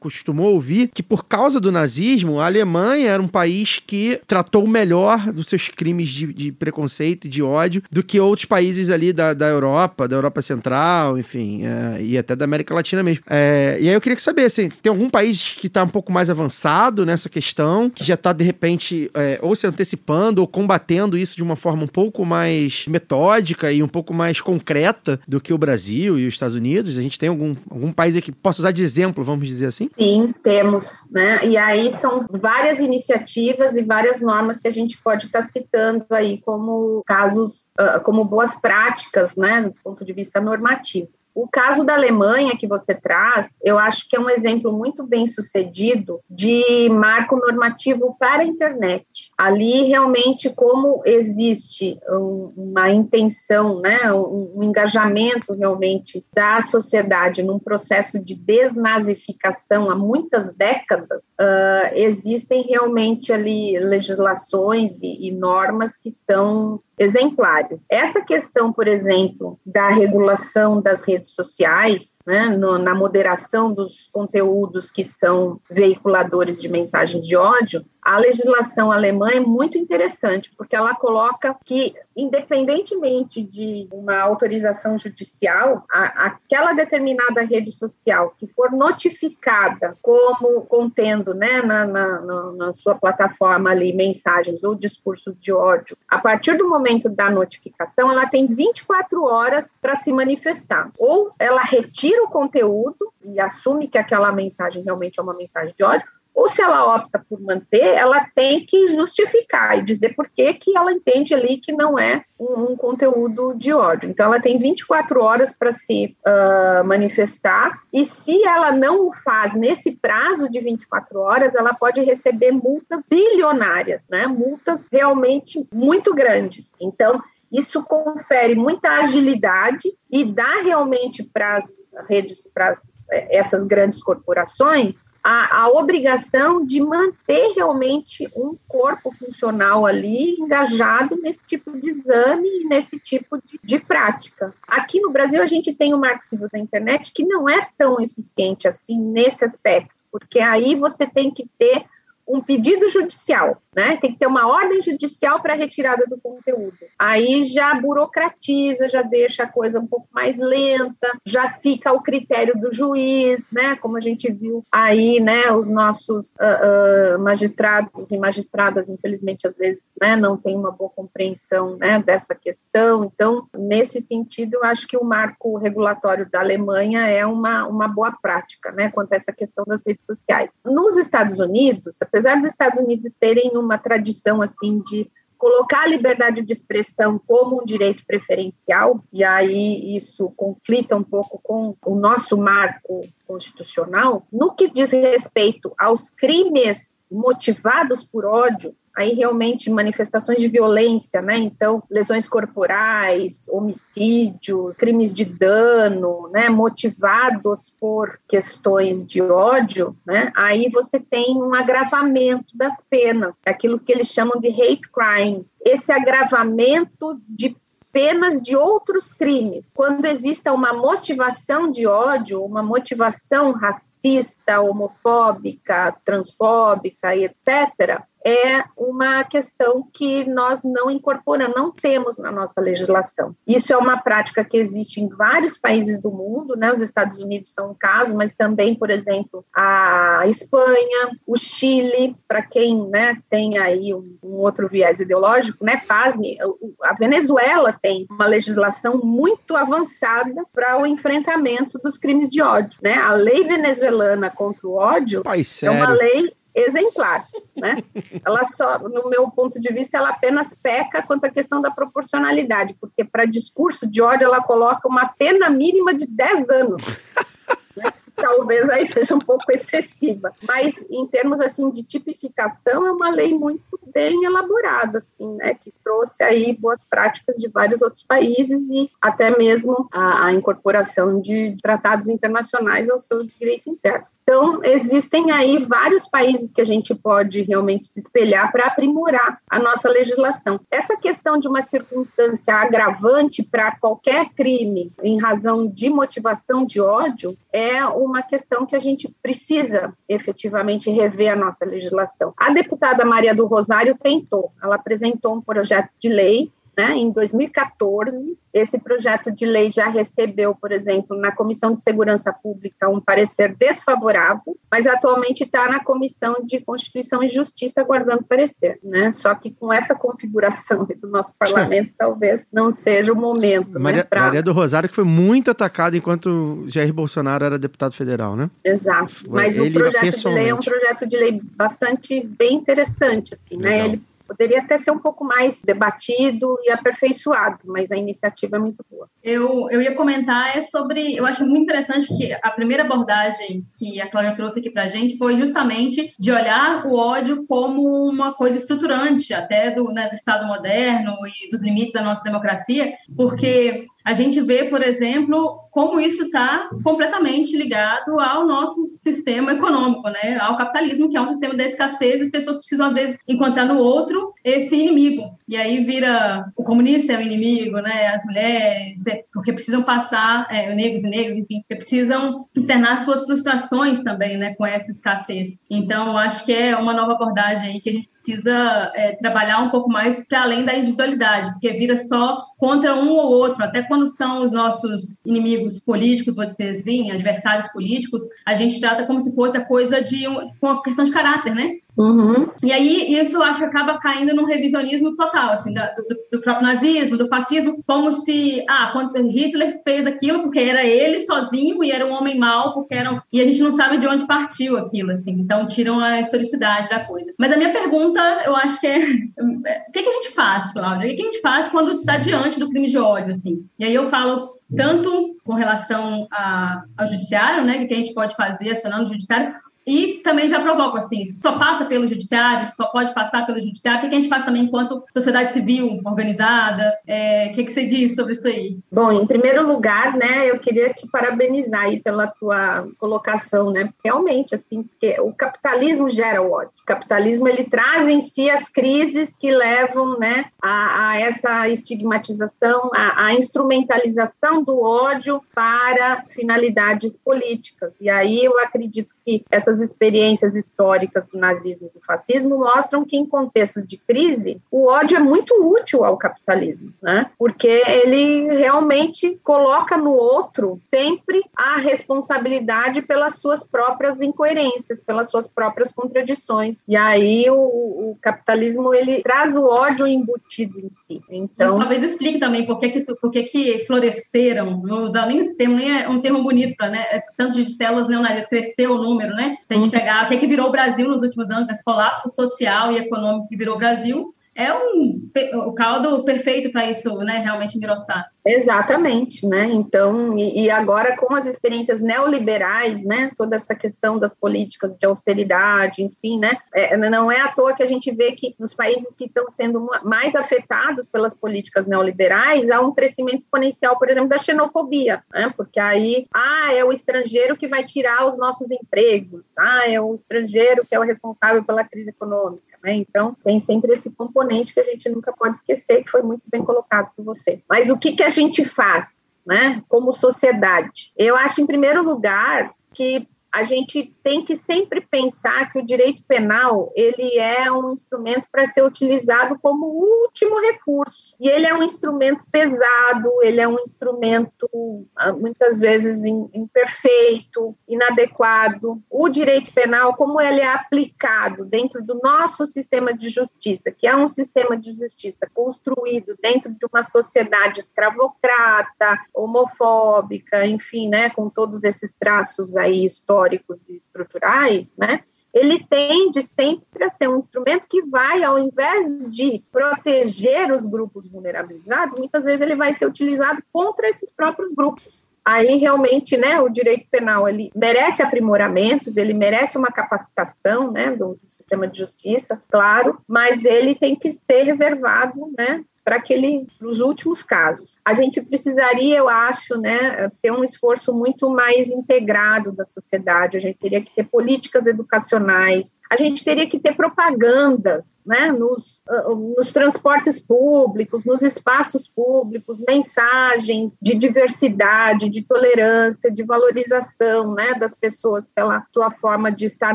costumou ouvir que por causa do nazismo, a Alemanha era um país que tratou melhor dos seus crimes de, de preconceito e de ódio do que outros países ali da, da Europa, da Europa Central, enfim, é, e até da América Latina mesmo. É, e aí eu queria saber, assim, tem algum país que está um pouco mais avançado nessa questão, que já está, de repente, é, ou se antecipando ou combatendo isso de uma forma um pouco mais metódica e um pouco mais concreta do que o Brasil e os Estados Unidos? A gente tem algum, algum país aí que possa usar de exemplo, vamos dizer assim? Sim, temos, né? E aí são várias iniciativas e várias normas que a gente pode estar citando aí como casos, ah, como boas práticas, né, do ponto de vista normativo. O caso da Alemanha que você traz, eu acho que é um exemplo muito bem sucedido de marco normativo para a internet. Ali realmente como existe um- uma intenção, né, um, engajamento realmente da sociedade num processo de desnazificação há muitas décadas, ah, existem realmente ali legislações e, e normas que são exemplares. Essa questão, por exemplo, da regulação das redes sociais, né, no- na moderação dos conteúdos que são veiculadores de mensagens de ódio, a legislação alemã é muito interessante, porque ela coloca que, independentemente de uma autorização judicial, a- aquela determinada rede social que for notificada como contendo né, na, na- na- sua plataforma ali mensagens ou discursos de ódio, a partir do momento da notificação, ela tem 24 horas para se manifestar. Ou ela retira o conteúdo e assume que aquela mensagem realmente é uma mensagem de ódio, ou se ela opta por manter, ela tem que justificar e dizer por que, que ela entende ali que não é um, um conteúdo de ódio. Então, ela tem 24 horas para se ah, manifestar, e se ela não o faz nesse prazo de 24 horas, ela pode receber multas bilionárias, né? multas realmente muito grandes. Então, isso confere muita agilidade e dá realmente para as redes, para essas grandes corporações, a, a obrigação de manter realmente um corpo funcional ali engajado nesse tipo de exame e nesse tipo de, de prática. Aqui no Brasil, a gente tem o Marco Civil da Internet que não é tão eficiente assim nesse aspecto, porque aí você tem que ter um pedido judicial né? Tem que ter uma ordem judicial para retirada do conteúdo. Aí já burocratiza, já deixa a coisa um pouco mais lenta, já fica ao critério do juiz, né? Como a gente viu aí, né? Os nossos uh, uh, magistrados e magistradas, infelizmente, às vezes, né? Não têm uma boa compreensão, né? Dessa questão. Então, nesse sentido, eu acho que o marco regulatório da Alemanha é uma, uma boa prática, né? Quanto a essa questão das redes sociais. Nos Estados Unidos, apesar dos Estados Unidos terem uma tradição assim de colocar a liberdade de expressão como um direito preferencial, e aí isso conflita um pouco com o nosso marco constitucional, no que diz respeito aos crimes motivados por ódio, aí realmente manifestações de violência, né? Então, lesões corporais, homicídio, crimes de dano, né? Motivados por questões de ódio, né? Aí você tem um agravamento das penas, aquilo que eles chamam de hate crimes. Esse agravamento de penas de outros crimes. Quando exista uma motivação de ódio, uma motivação racista, homofóbica, transfóbica e etc., é uma questão que nós não incorporamos, não temos na nossa legislação. Isso é uma prática que existe em vários países do mundo, né? Os Estados Unidos são um caso, mas também, por exemplo, a Espanha, o Chile, para quem, né, tem aí um, um, outro viés ideológico, né? Pasme, a Venezuela tem uma legislação muito avançada para o enfrentamento dos crimes de ódio, né? A lei venezuelana contra o ódio Pai, é uma lei exemplar, né? Ela só, no meu ponto de vista, ela apenas peca quanto à questão da proporcionalidade, porque para discurso de ódio ela coloca uma pena mínima de 10 anos. (laughs) Né? Talvez aí seja um pouco excessiva, mas em termos assim de tipificação é uma lei muito bem elaborada, assim, né? Que trouxe aí boas práticas de vários outros países e até mesmo a, a incorporação de tratados internacionais ao seu direito interno. Então, existem aí vários países que a gente pode realmente se espelhar para aprimorar a nossa legislação. Essa questão de uma circunstância agravante para qualquer crime em razão de motivação de ódio é uma questão que a gente precisa efetivamente rever a nossa legislação. A deputada Maria do Rosário tentou, ela apresentou um projeto de lei né, em 2014, esse projeto de lei já recebeu, por exemplo, na Comissão de Segurança Pública um parecer desfavorável, mas atualmente está na Comissão de Constituição e Justiça aguardando parecer, né? Só que com essa configuração do nosso parlamento, (laughs) talvez não seja o momento. Maria, né, pra... Maria do Rosário, que foi muito atacada enquanto Jair Bolsonaro era deputado federal, né? Exato. Mas Ele o projeto de lei é um projeto de lei bastante bem interessante, assim, né? Legal. né? Ele Poderia até ser um pouco mais debatido e aperfeiçoado, mas a iniciativa é muito boa. Eu, eu ia comentar é sobre. Eu acho muito interessante que a primeira abordagem que a Cláudia trouxe aqui para a gente foi justamente de olhar o ódio como uma coisa estruturante, até do, né, do Estado moderno e dos limites da nossa democracia, porque a gente vê, por exemplo, como isso está completamente ligado ao nosso sistema econômico, né? ao capitalismo, que é um sistema da escassez, as pessoas precisam, às vezes, encontrar no outro esse inimigo. E aí vira o comunista é o inimigo, né? as mulheres, é, porque precisam passar, é, negros e negros, enfim, precisam externar suas frustrações também né? com essa escassez. Então, acho que é uma nova abordagem aí que a gente precisa é, trabalhar um pouco mais para além da individualidade, porque vira só contra um ou outro, até quando são os nossos inimigos políticos, vou dizer assim, adversários políticos, a gente trata como se fosse a coisa de um, uma questão de caráter, né? Uhum. E aí isso eu acho que acaba caindo num revisionismo total, assim, da, do, do, próprio nazismo, do fascismo, como se, ah, Hitler fez aquilo porque era ele sozinho e era um homem mau, porque era e a gente não sabe de onde partiu aquilo, assim, então tiram a historicidade da coisa. Mas a minha pergunta, eu acho que é, o que, que a gente faz, Cláudia? O que a gente faz quando está diante do crime de ódio, assim? E aí eu falo tanto com relação a, ao judiciário, né, que a gente pode fazer acionando o judiciário, e também já provoco assim, só passa pelo judiciário, só pode passar pelo judiciário. O que a gente faz também enquanto sociedade civil organizada? É, o que, que você diz sobre isso aí? Bom, em primeiro lugar, né, eu queria te parabenizar aí pela tua colocação, né? Realmente, assim, porque o capitalismo gera o ódio. O capitalismo ele traz em si as crises que levam, né, a, a essa estigmatização, a, a instrumentalização do ódio para finalidades políticas. E aí eu acredito que essas experiências históricas do nazismo e do fascismo mostram que em contextos de crise, o ódio é muito útil ao capitalismo, né? Porque ele realmente coloca no outro sempre a responsabilidade pelas suas próprias incoerências, pelas suas próprias contradições. E aí o, o capitalismo ele traz o ódio embutido em si. Então, talvez explique também por que que, por que, que floresceram, não usar nem esse termo, nem é um termo bonito para, né? Tanto de células neonazistas, cresceu o número, né? Se a gente pegar o que, que virou o Brasil nos últimos anos, esse colapso social e econômico que virou o Brasil, é um o caldo perfeito para isso, né, realmente engrossar. Exatamente, né? Então, e, e, agora com as experiências neoliberais, né? Toda essa questão das políticas de austeridade, enfim, né? É, não é à toa que a gente vê que nos países que estão sendo mais afetados pelas políticas neoliberais há um crescimento exponencial, por exemplo, da xenofobia, né? Porque aí, ah, é o estrangeiro que vai tirar os nossos empregos, ah, é o estrangeiro que é o responsável pela crise econômica, né? Então, tem sempre esse componente que a gente nunca pode esquecer, que foi muito bem colocado por você. Mas o que, que a gente faz, né, como sociedade? Eu acho, em primeiro lugar, que a gente tem que sempre pensar que o direito penal ele é um instrumento para ser utilizado como último recurso. E ele é um instrumento pesado ele é um instrumento ah, muitas vezes imperfeito inadequado. O direito penal como ele é aplicado dentro do nosso sistema de justiça que é um sistema de justiça construído dentro de uma sociedade escravocrata homofóbica enfim né com todos esses traços aí históricos históricos e estruturais, né, ele tende sempre a ser um instrumento que vai, ao invés de proteger os grupos vulnerabilizados, muitas vezes ele vai ser utilizado contra esses próprios grupos. Aí realmente, né, o direito penal ele merece aprimoramentos, ele merece uma capacitação, né, do, do sistema de justiça, claro, mas ele tem que ser reservado, né, para aquele os últimos casos. A gente precisaria, eu acho, né, ter um esforço muito mais integrado da sociedade. A gente teria que ter políticas educacionais. A gente teria que ter propagandas, né, nos, uh, nos transportes públicos, nos espaços públicos, mensagens de diversidade, de tolerância, de valorização, né, das pessoas pela sua forma de estar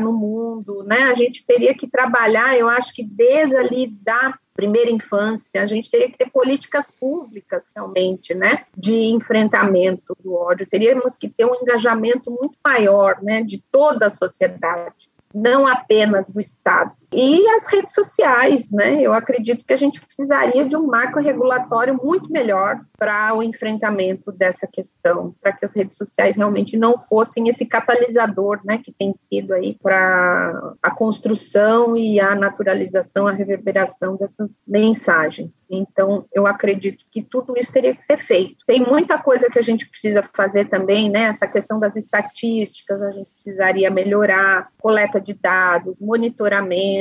no mundo, né? A gente teria que trabalhar, eu acho que desde ali da primeira infância, a gente teria que ter políticas públicas realmente, né, de enfrentamento do ódio. Teríamos que ter um engajamento muito maior, né, de toda a sociedade não apenas do Estado. E as redes sociais, né? Eu acredito que a gente precisaria de um marco regulatório muito melhor para o enfrentamento dessa questão, para que as redes sociais realmente não fossem esse catalisador, né, que tem sido aí para a construção e a naturalização, a reverberação dessas mensagens. Então, eu acredito que tudo isso teria que ser feito. Tem muita coisa que a gente precisa fazer também, né? Essa questão das estatísticas, a gente precisaria melhorar, coleta de dados, monitoramento.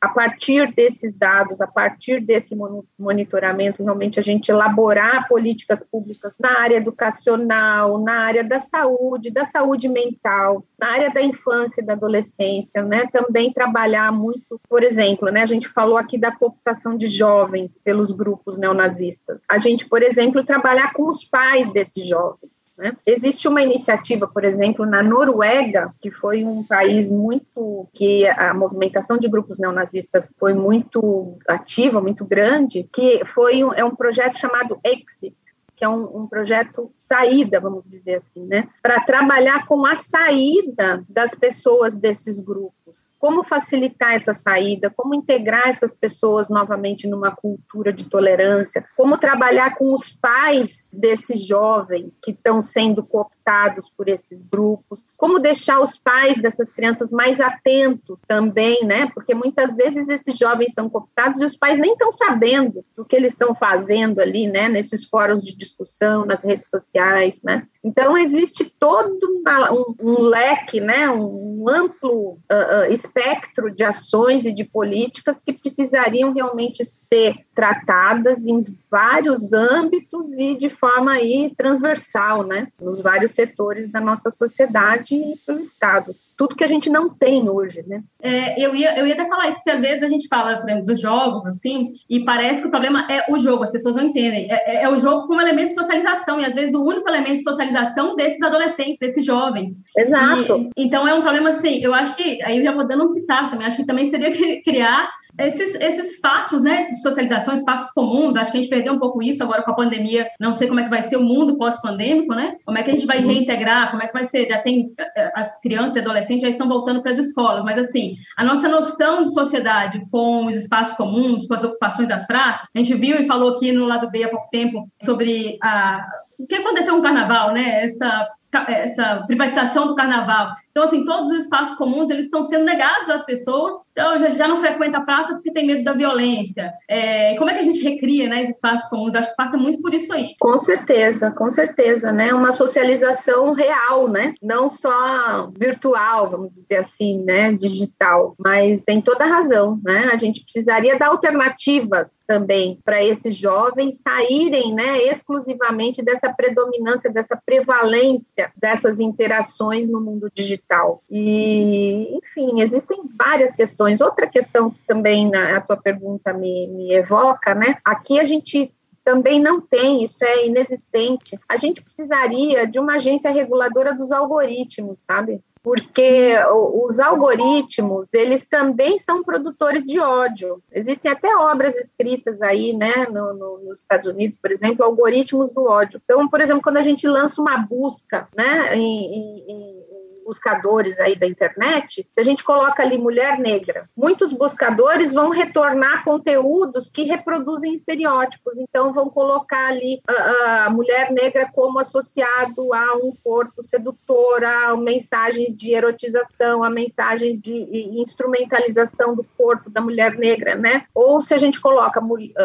A partir desses dados, a partir desse monitoramento, realmente a gente elaborar políticas públicas na área educacional, na área da saúde, da saúde mental, na área da infância e da adolescência, né? Também trabalhar muito, por exemplo, né? A gente falou aqui da cooptação de jovens pelos grupos neonazistas. A gente, por exemplo, trabalhar com os pais desses jovens. Né? Existe uma iniciativa, por exemplo, na Noruega, que foi um país muito que a movimentação de grupos neonazistas foi muito ativa, muito grande, que foi um, é um projeto chamado Exit, que é um, um, projeto saída, vamos dizer assim, né, para trabalhar com a saída das pessoas desses grupos como facilitar essa saída, como integrar essas pessoas novamente numa cultura de tolerância, como trabalhar com os pais desses jovens que estão sendo cooptados por esses grupos, como deixar os pais dessas crianças mais atentos também, né? Porque muitas vezes esses jovens são cooptados e os pais nem estão sabendo do que eles estão fazendo ali, né? Nesses fóruns de discussão, nas redes sociais, né? Então existe todo um, um leque, né? Um amplo uh, uh, espectro de ações e de políticas que precisariam realmente ser tratadas em vários âmbitos e de forma aí transversal, né, nos vários setores da nossa sociedade e pelo Estado. Tudo que a gente não tem hoje, né? É, eu, ia, eu ia até falar isso, porque às vezes a gente fala, por exemplo, dos jogos, assim, e parece que o problema é o jogo, as pessoas não entendem. É, é, é o jogo como elemento de socialização, e às vezes o único elemento de socialização desses adolescentes, desses jovens. Exato. E, então é um problema assim, eu acho que, aí eu já vou dando um pitaco também, acho que também seria (laughs) criar esses, esses espaços né, de socialização, espaços comuns, acho que a gente perdeu um pouco isso agora com a pandemia, não sei como é que vai ser o mundo pós-pandêmico, né? Como é que a gente vai uhum. reintegrar, como é que vai ser, já tem, eh, as crianças e adolescentes já estão voltando para as escolas, mas assim, a nossa noção de sociedade com os espaços comuns, com as ocupações das praças, a gente viu e falou aqui no lado B há pouco tempo sobre a, o que aconteceu com o carnaval, né? Essa essa privatização do carnaval. Então, assim, todos os espaços comuns, eles estão sendo negados às pessoas, então já, já não frequenta a praça porque tem medo da violência. É, como é que a gente recria, né, esses espaços comuns? Acho que passa muito por isso aí. Com certeza, com certeza, né, uma socialização real, né, não só virtual, vamos dizer assim, né, digital, mas tem toda a razão, né, a gente precisaria dar alternativas também para esses jovens saírem, né, exclusivamente dessa predominância, dessa prevalência dessas interações no mundo digital digital. E, enfim, existem várias questões. Outra questão que também na, a tua pergunta me, me evoca, né? Aqui a gente também não tem, isso é inexistente. A gente precisaria de uma agência reguladora dos algoritmos, sabe? Porque os algoritmos, eles também são produtores de ódio. Existem até obras escritas aí, né, no, no, nos Estados Unidos, por exemplo, algoritmos do ódio. Então, por exemplo, quando a gente lança uma busca, né, em, em, buscadores aí da internet, se a gente coloca ali mulher negra, muitos buscadores vão retornar conteúdos que reproduzem estereótipos, então vão colocar ali a, a mulher negra como associado a um corpo sedutor, a mensagens de erotização, a mensagens de instrumentalização do corpo da mulher negra, né? Ou se a gente coloca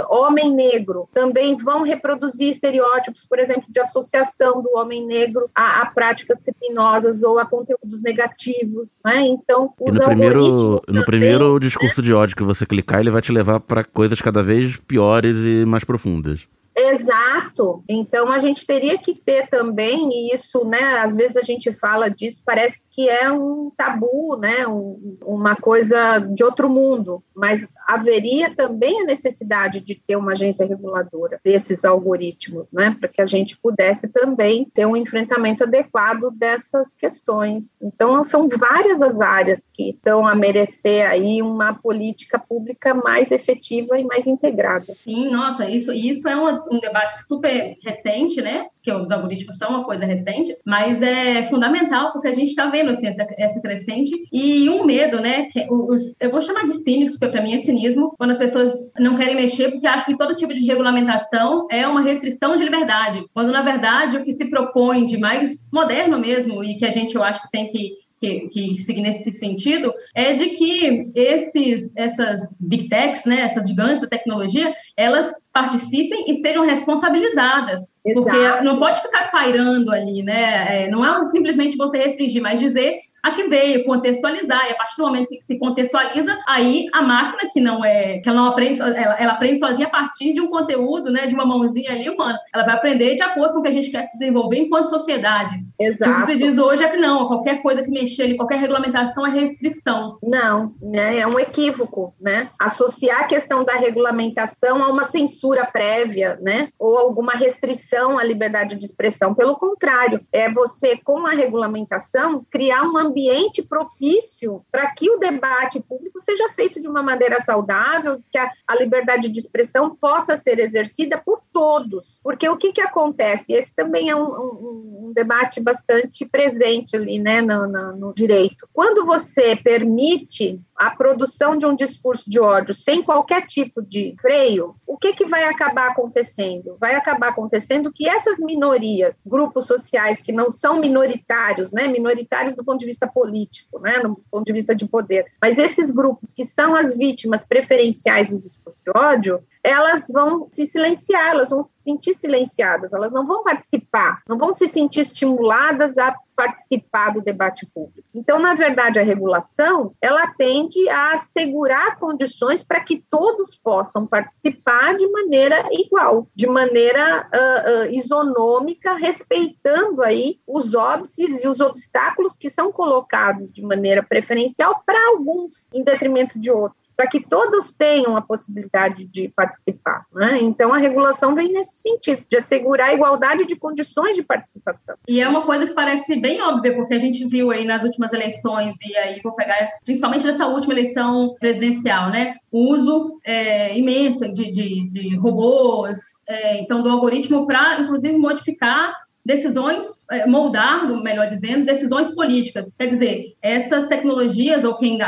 homem negro, também vão reproduzir estereótipos, por exemplo, de associação do homem negro a, a práticas criminosas ou a conteúdos conteúdos negativos, né? Então, os e no primeiro, também, no primeiro discurso né? de ódio que você clicar, ele vai te levar para coisas cada vez piores e mais profundas. Exato. Então a gente teria que ter também e isso, né? Às vezes a gente fala disso, parece que é um tabu, né? Um, uma coisa de outro mundo, mas haveria também a necessidade de ter uma agência reguladora desses algoritmos, né? Para que a gente pudesse também ter um enfrentamento adequado dessas questões. Então são várias as áreas que estão a merecer aí uma política pública mais efetiva e mais integrada. Sim, nossa, isso isso é uma um debate super recente, né? Que os algoritmos são uma coisa recente, mas é fundamental porque a gente está vendo assim, essa, essa, crescente e um medo, né? Que os, eu vou chamar de cínicos, porque para mim é cinismo, quando as pessoas não querem mexer porque acham que todo tipo de regulamentação é uma restrição de liberdade, quando na verdade o que se propõe de mais moderno mesmo e que a gente eu acho que tem que que, que seguir nesse sentido é de que esses, essas big techs, né, essas gigantes da tecnologia, elas participem e sejam responsabilizadas. Exato. Porque não pode ficar pairando ali, né? É, não é simplesmente você restringir, mas dizer a que veio, contextualizar, e a partir do momento que se contextualiza, aí a máquina que não é, que ela não aprende, ela, ela aprende sozinha a partir de um conteúdo, né, de uma mãozinha ali humana. Ela vai aprender de acordo com o que a gente quer se desenvolver enquanto sociedade. Exato. O que se diz hoje é que não, qualquer coisa que mexer ali, qualquer regulamentação é restrição. Não, né, é um equívoco, né? Associar a questão da regulamentação a uma censura prévia, né, ou alguma restrição à liberdade de expressão. Pelo contrário, é você com a regulamentação criar um ambiente ambiente propício para que o debate público seja feito de uma maneira saudável, que a, a liberdade de expressão possa ser exercida por todos. Porque o que, que acontece? Esse também é um, um, um debate bastante presente ali, né, no, no, no direito. Quando você permite a produção de um discurso de ódio sem qualquer tipo de freio, o que, que vai acabar acontecendo? Vai acabar acontecendo que essas minorias, grupos sociais que não são minoritários, né, minoritários do ponto de vista político, né, do ponto de vista de poder, mas esses grupos que são as vítimas preferenciais do discurso de ódio, elas vão se silenciar, elas vão se sentir silenciadas, elas não vão participar, não vão se sentir estimuladas a participar do debate público. Então, na verdade, a regulação ela tende a assegurar condições para que todos possam participar de maneira igual, de maneira uh, uh, isonômica, respeitando aí os óbices e os obstáculos que são colocados de maneira preferencial para alguns, em detrimento de outros para que todos tenham a possibilidade de participar. Né? Então, a regulação vem nesse sentido, de assegurar a igualdade de condições de participação. E é uma coisa que parece bem óbvia, porque a gente viu aí nas últimas eleições, e aí vou pegar principalmente nessa última eleição presidencial, né? o uso é, imenso de, de, de robôs, é, então do algoritmo para, inclusive, modificar decisões, é, moldar, melhor dizendo, decisões políticas. Quer dizer, essas tecnologias, ou quem,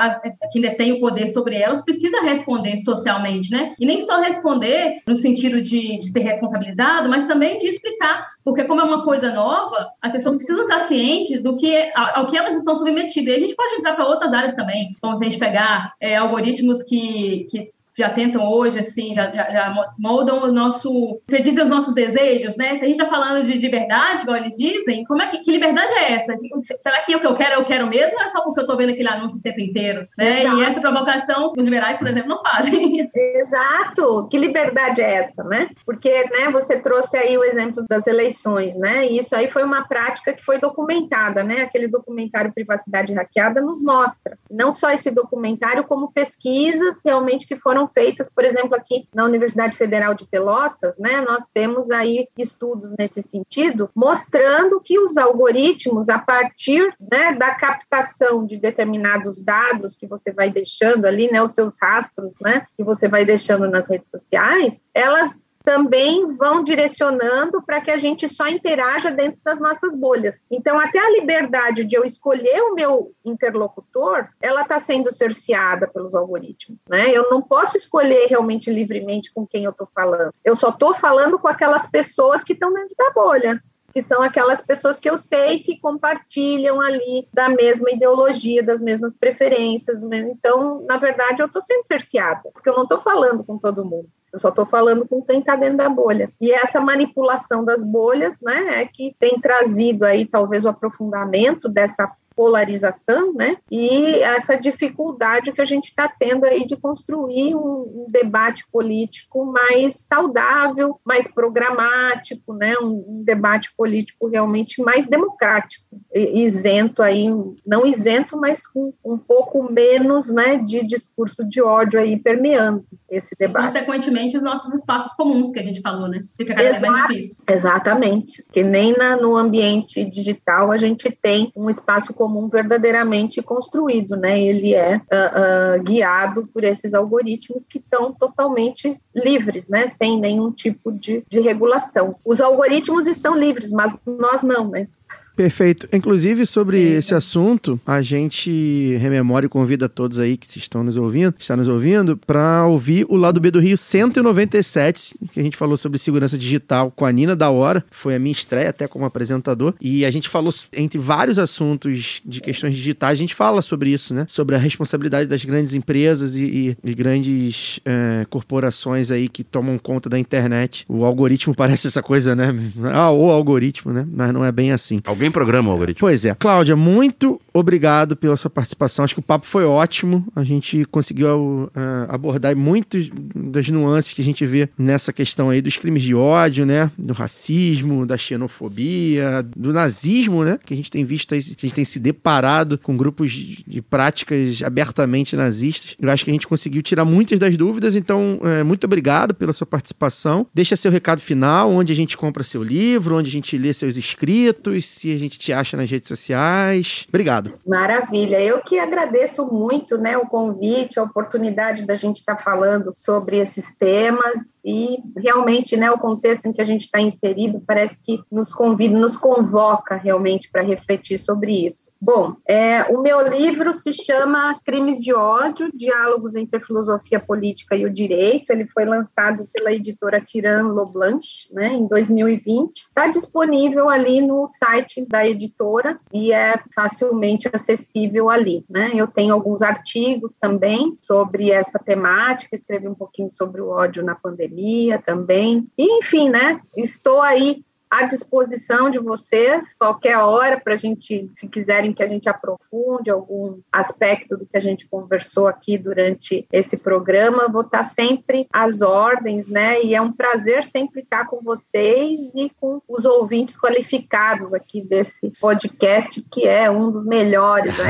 quem detém o poder sobre elas, precisa responder socialmente, né? E nem só responder no sentido de, de ser responsabilizado, mas também de explicar, porque como é uma coisa nova, as pessoas precisam estar cientes do que, ao, ao que elas estão submetidas. E a gente pode entrar para outras áreas também, como se a gente pegar é, algoritmos que, que já tentam hoje, assim, já, já, já, moldam o nosso, predizem os nossos desejos, né? Se a gente está falando de liberdade, igual eles dizem, como é que, que liberdade é essa? Será que o que eu quero, eu quero mesmo ou é só porque eu estou vendo aquele anúncio o tempo inteiro? Né? E essa provocação, os liberais, por exemplo, não fazem. (laughs) Exato! Que liberdade é essa, né? Porque, né, você trouxe aí o exemplo das eleições, né? E isso aí foi uma prática que foi documentada, né? Aquele documentário Privacidade Hackeada nos mostra. Não só esse documentário, como pesquisas realmente que foram feitas, por exemplo, aqui na Universidade Federal de Pelotas, né, nós temos aí estudos nesse sentido, mostrando que os algoritmos, a partir né, da captação de determinados dados que você vai deixando ali, né, os seus rastros, né, que você vai deixando nas redes sociais, elas também vão direcionando para que a gente só interaja dentro das nossas bolhas. Então, até a liberdade de eu escolher o meu interlocutor, ela está sendo cerceada pelos algoritmos, né? Eu não posso escolher realmente livremente com quem eu estou falando. Eu só estou falando com aquelas pessoas que estão dentro da bolha que são aquelas pessoas que eu sei que compartilham ali da mesma ideologia, das mesmas preferências. Né? Então, na verdade, eu estou sendo cerceada, porque eu não estou falando com todo mundo. Eu só estou falando com quem está dentro da bolha. E essa manipulação das bolhas, né, é que tem trazido aí talvez o aprofundamento dessa polarização, né? E essa dificuldade que a gente está tendo aí de construir um, debate político mais saudável, mais programático, né? Um, debate político realmente mais democrático, isento aí, não isento, mas com um pouco menos, né, de discurso de ódio aí permeando esse debate. Consequentemente, os nossos espaços comuns que a gente falou, né? Fica cada vez mais difícil. Exatamente, que nem na, no ambiente digital a gente tem um espaço comum comum verdadeiramente construído, né? Ele é uh, uh, guiado por esses algoritmos que estão totalmente livres, né? Sem nenhum tipo de, de regulação. Os algoritmos estão livres, mas nós não, né? Perfeito. Inclusive, sobre Eita. esse assunto, a gente rememora e convida todos aí que estão nos ouvindo, está nos ouvindo, para ouvir o lado B do Rio 197, que a gente falou sobre segurança digital com a Nina da Hora. Foi a minha estreia até como apresentador. E a gente falou, entre vários assuntos de questões digitais, a gente fala sobre isso, né? Sobre a responsabilidade das grandes empresas e, e, e grandes é, corporações aí que tomam conta da internet. O algoritmo (laughs) parece essa coisa, né? Ah, o algoritmo, né? Mas não é bem assim. Alguém Alguém programa algoritmo. Pois é. Cláudia, muito obrigado pela sua participação. Acho que o papo foi ótimo. A gente conseguiu uh, abordar muitas das nuances que a gente vê nessa questão aí dos crimes de ódio, né? Do racismo, da xenofobia, do nazismo, né? Que a gente tem visto, a gente tem se deparado com grupos de práticas abertamente nazistas. Eu acho que a gente conseguiu tirar muitas das dúvidas. Então, uh, muito obrigado pela sua participação. Deixa seu recado final, onde a gente compra seu livro, onde a gente lê seus escritos, se a gente te acha nas redes sociais. Obrigado. Maravilha. Eu que agradeço muito né, o convite, a oportunidade da gente estar tá falando sobre esses temas e realmente, né, o contexto em que a gente está inserido parece que nos convida, nos convoca realmente para refletir sobre isso. Bom, é, o meu livro se chama Crimes de Ódio, Diálogos entre a Filosofia Política e o Direito. Ele foi lançado pela editora Tiran Loblanche, né, em 2020. Está disponível ali no site da editora e é facilmente acessível ali, né? Eu tenho alguns artigos também sobre essa temática, escrevi um pouquinho sobre o ódio na pandemia também. E, enfim, né? Estou aí à disposição de vocês, qualquer hora, para a gente, se quiserem que a gente aprofunde algum aspecto do que a gente conversou aqui durante esse programa, vou estar sempre às ordens, né? E é um prazer sempre estar com vocês e com os ouvintes qualificados aqui desse podcast, que é um dos melhores. (laughs)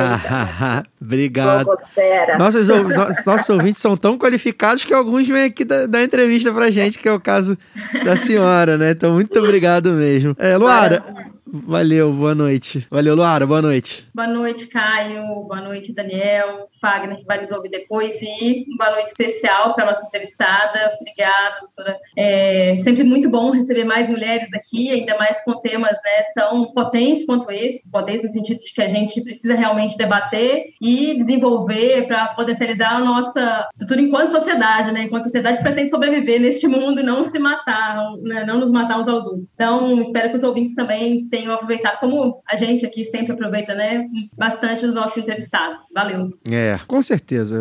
(laughs) Obrigado. Nossos, (laughs) nossos ouvintes são tão qualificados que alguns vêm aqui dar, dar entrevista pra gente, que é o caso da senhora, né? Então, muito obrigado mesmo. É, Luara, Valeu, boa noite. Valeu, Luara, boa noite. Boa noite, Caio. Boa noite, Daniel. Fagner, que vai nos ouvir depois. E boa noite especial para a nossa entrevistada. Obrigada, doutora. É sempre muito bom receber mais mulheres aqui, ainda mais com temas né, tão potentes quanto esse potentes no sentido de que a gente precisa realmente debater e desenvolver para potencializar a nossa estrutura enquanto sociedade, né? Enquanto sociedade pretende sobreviver neste mundo e não se matar, né, não nos matar uns aos outros. Então, espero que os ouvintes também tenham aproveitado, como a gente aqui sempre aproveita, né? Bastante os nossos entrevistados. Valeu. É, com certeza.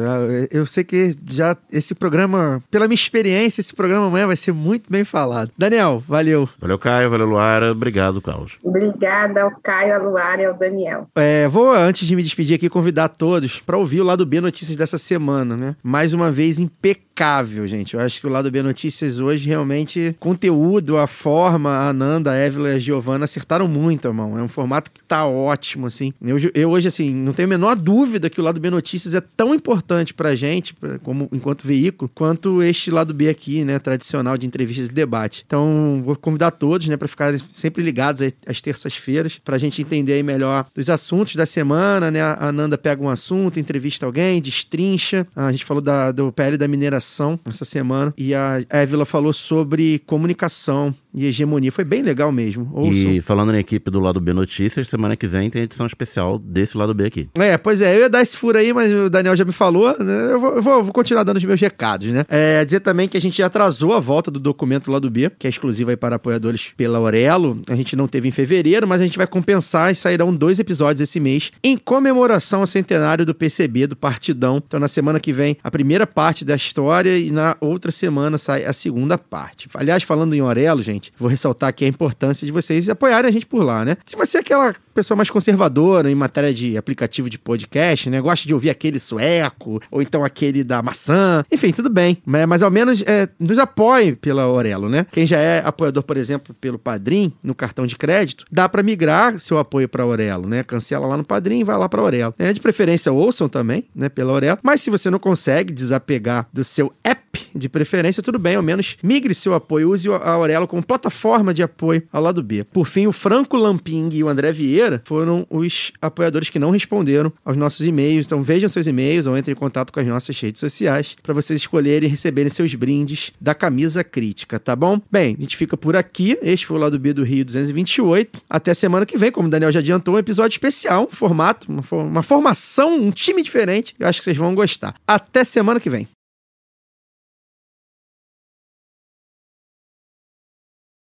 Eu sei que já esse programa, pela minha experiência, esse programa amanhã vai ser muito bem falado. Daniel, valeu. Valeu, Caio. Valeu, Luara. Obrigado, Carlos. Obrigada ao Caio, a Luara e ao Daniel. É, vou, antes de me despedir aqui, convidar todos para ouvir o lado B Notícias dessa semana, né? Mais uma vez, impecável, gente. Eu acho que o lado B Notícias hoje realmente, conteúdo, a forma, a Ananda, a Evelyn e a Giovana acertaram muito, irmão. É um formato que tá ótimo, assim. Eu, eu hoje, assim, não tenho a menor dúvida que o lado B Notícias é tão importante pra gente, como enquanto veículo, quanto este lado B aqui, né, tradicional de entrevistas e debate. Então, vou convidar todos, né, para ficarem sempre ligados às terças-feiras, pra gente entender aí melhor os assuntos da semana, né? A Ananda pega um assunto, entrevista alguém, destrincha. A gente falou da, do PL da mineração essa semana e a Évila falou sobre comunicação e hegemonia. Foi bem legal mesmo. Ouçam. E falando em equipe do lado B Notícias, semana que vem tem edição especial desse lado B aqui. É, pois é, eu ia dar esse furo aí, mas o Daniel já me falou, né? Eu vou, eu vou, vou continuar dando os meus recados, né? É, dizer também que a gente atrasou a volta do documento lado B, que é exclusivo aí para apoiadores pela Aurelo. A gente não teve em fevereiro, mas a gente vai compensar e sairão dois episódios esse mês em comemoração ao centenário do PCB, do Partidão. Então, na semana que vem, a primeira parte da história e na outra semana sai a segunda parte. Aliás, falando em Aurelo, gente, vou ressaltar aqui a importância de vocês apoiarem a gente por lá, né? Se você é aquela pessoa mais conservadora em matéria de aplicativo de podcast, né? Gosta de ouvir aquele sueco, ou então aquele da maçã, enfim, tudo bem. Mas, mas ao menos é, nos apoie pela Aurelo, né? Quem já é apoiador, por exemplo, pelo Padrim, no cartão de crédito, dá para migrar seu apoio para Aurelo, né? Cancela lá no Padrim e vai lá para Aurelo. É, de preferência, ouçam também, né? Pela Aurelo. Mas se você não consegue desapegar do seu app de preferência, tudo bem, ao menos migre seu apoio, use a Aurelo como plataforma de apoio ao lado B. Por fim, o Franco Lamping e o André Vieira foram os apoiadores que não responderam aos nossos e-mails. Então vejam seus e-mails ou entrem em contato com as nossas redes sociais para vocês escolherem e receberem seus brindes da camisa crítica, tá bom? Bem, a gente fica por aqui. Este foi o lado B do Rio 228. Até semana que vem, como o Daniel já adiantou, um episódio especial, um formato, uma, uma formação, um time diferente. Eu acho que vocês vão gostar. Até semana que vem.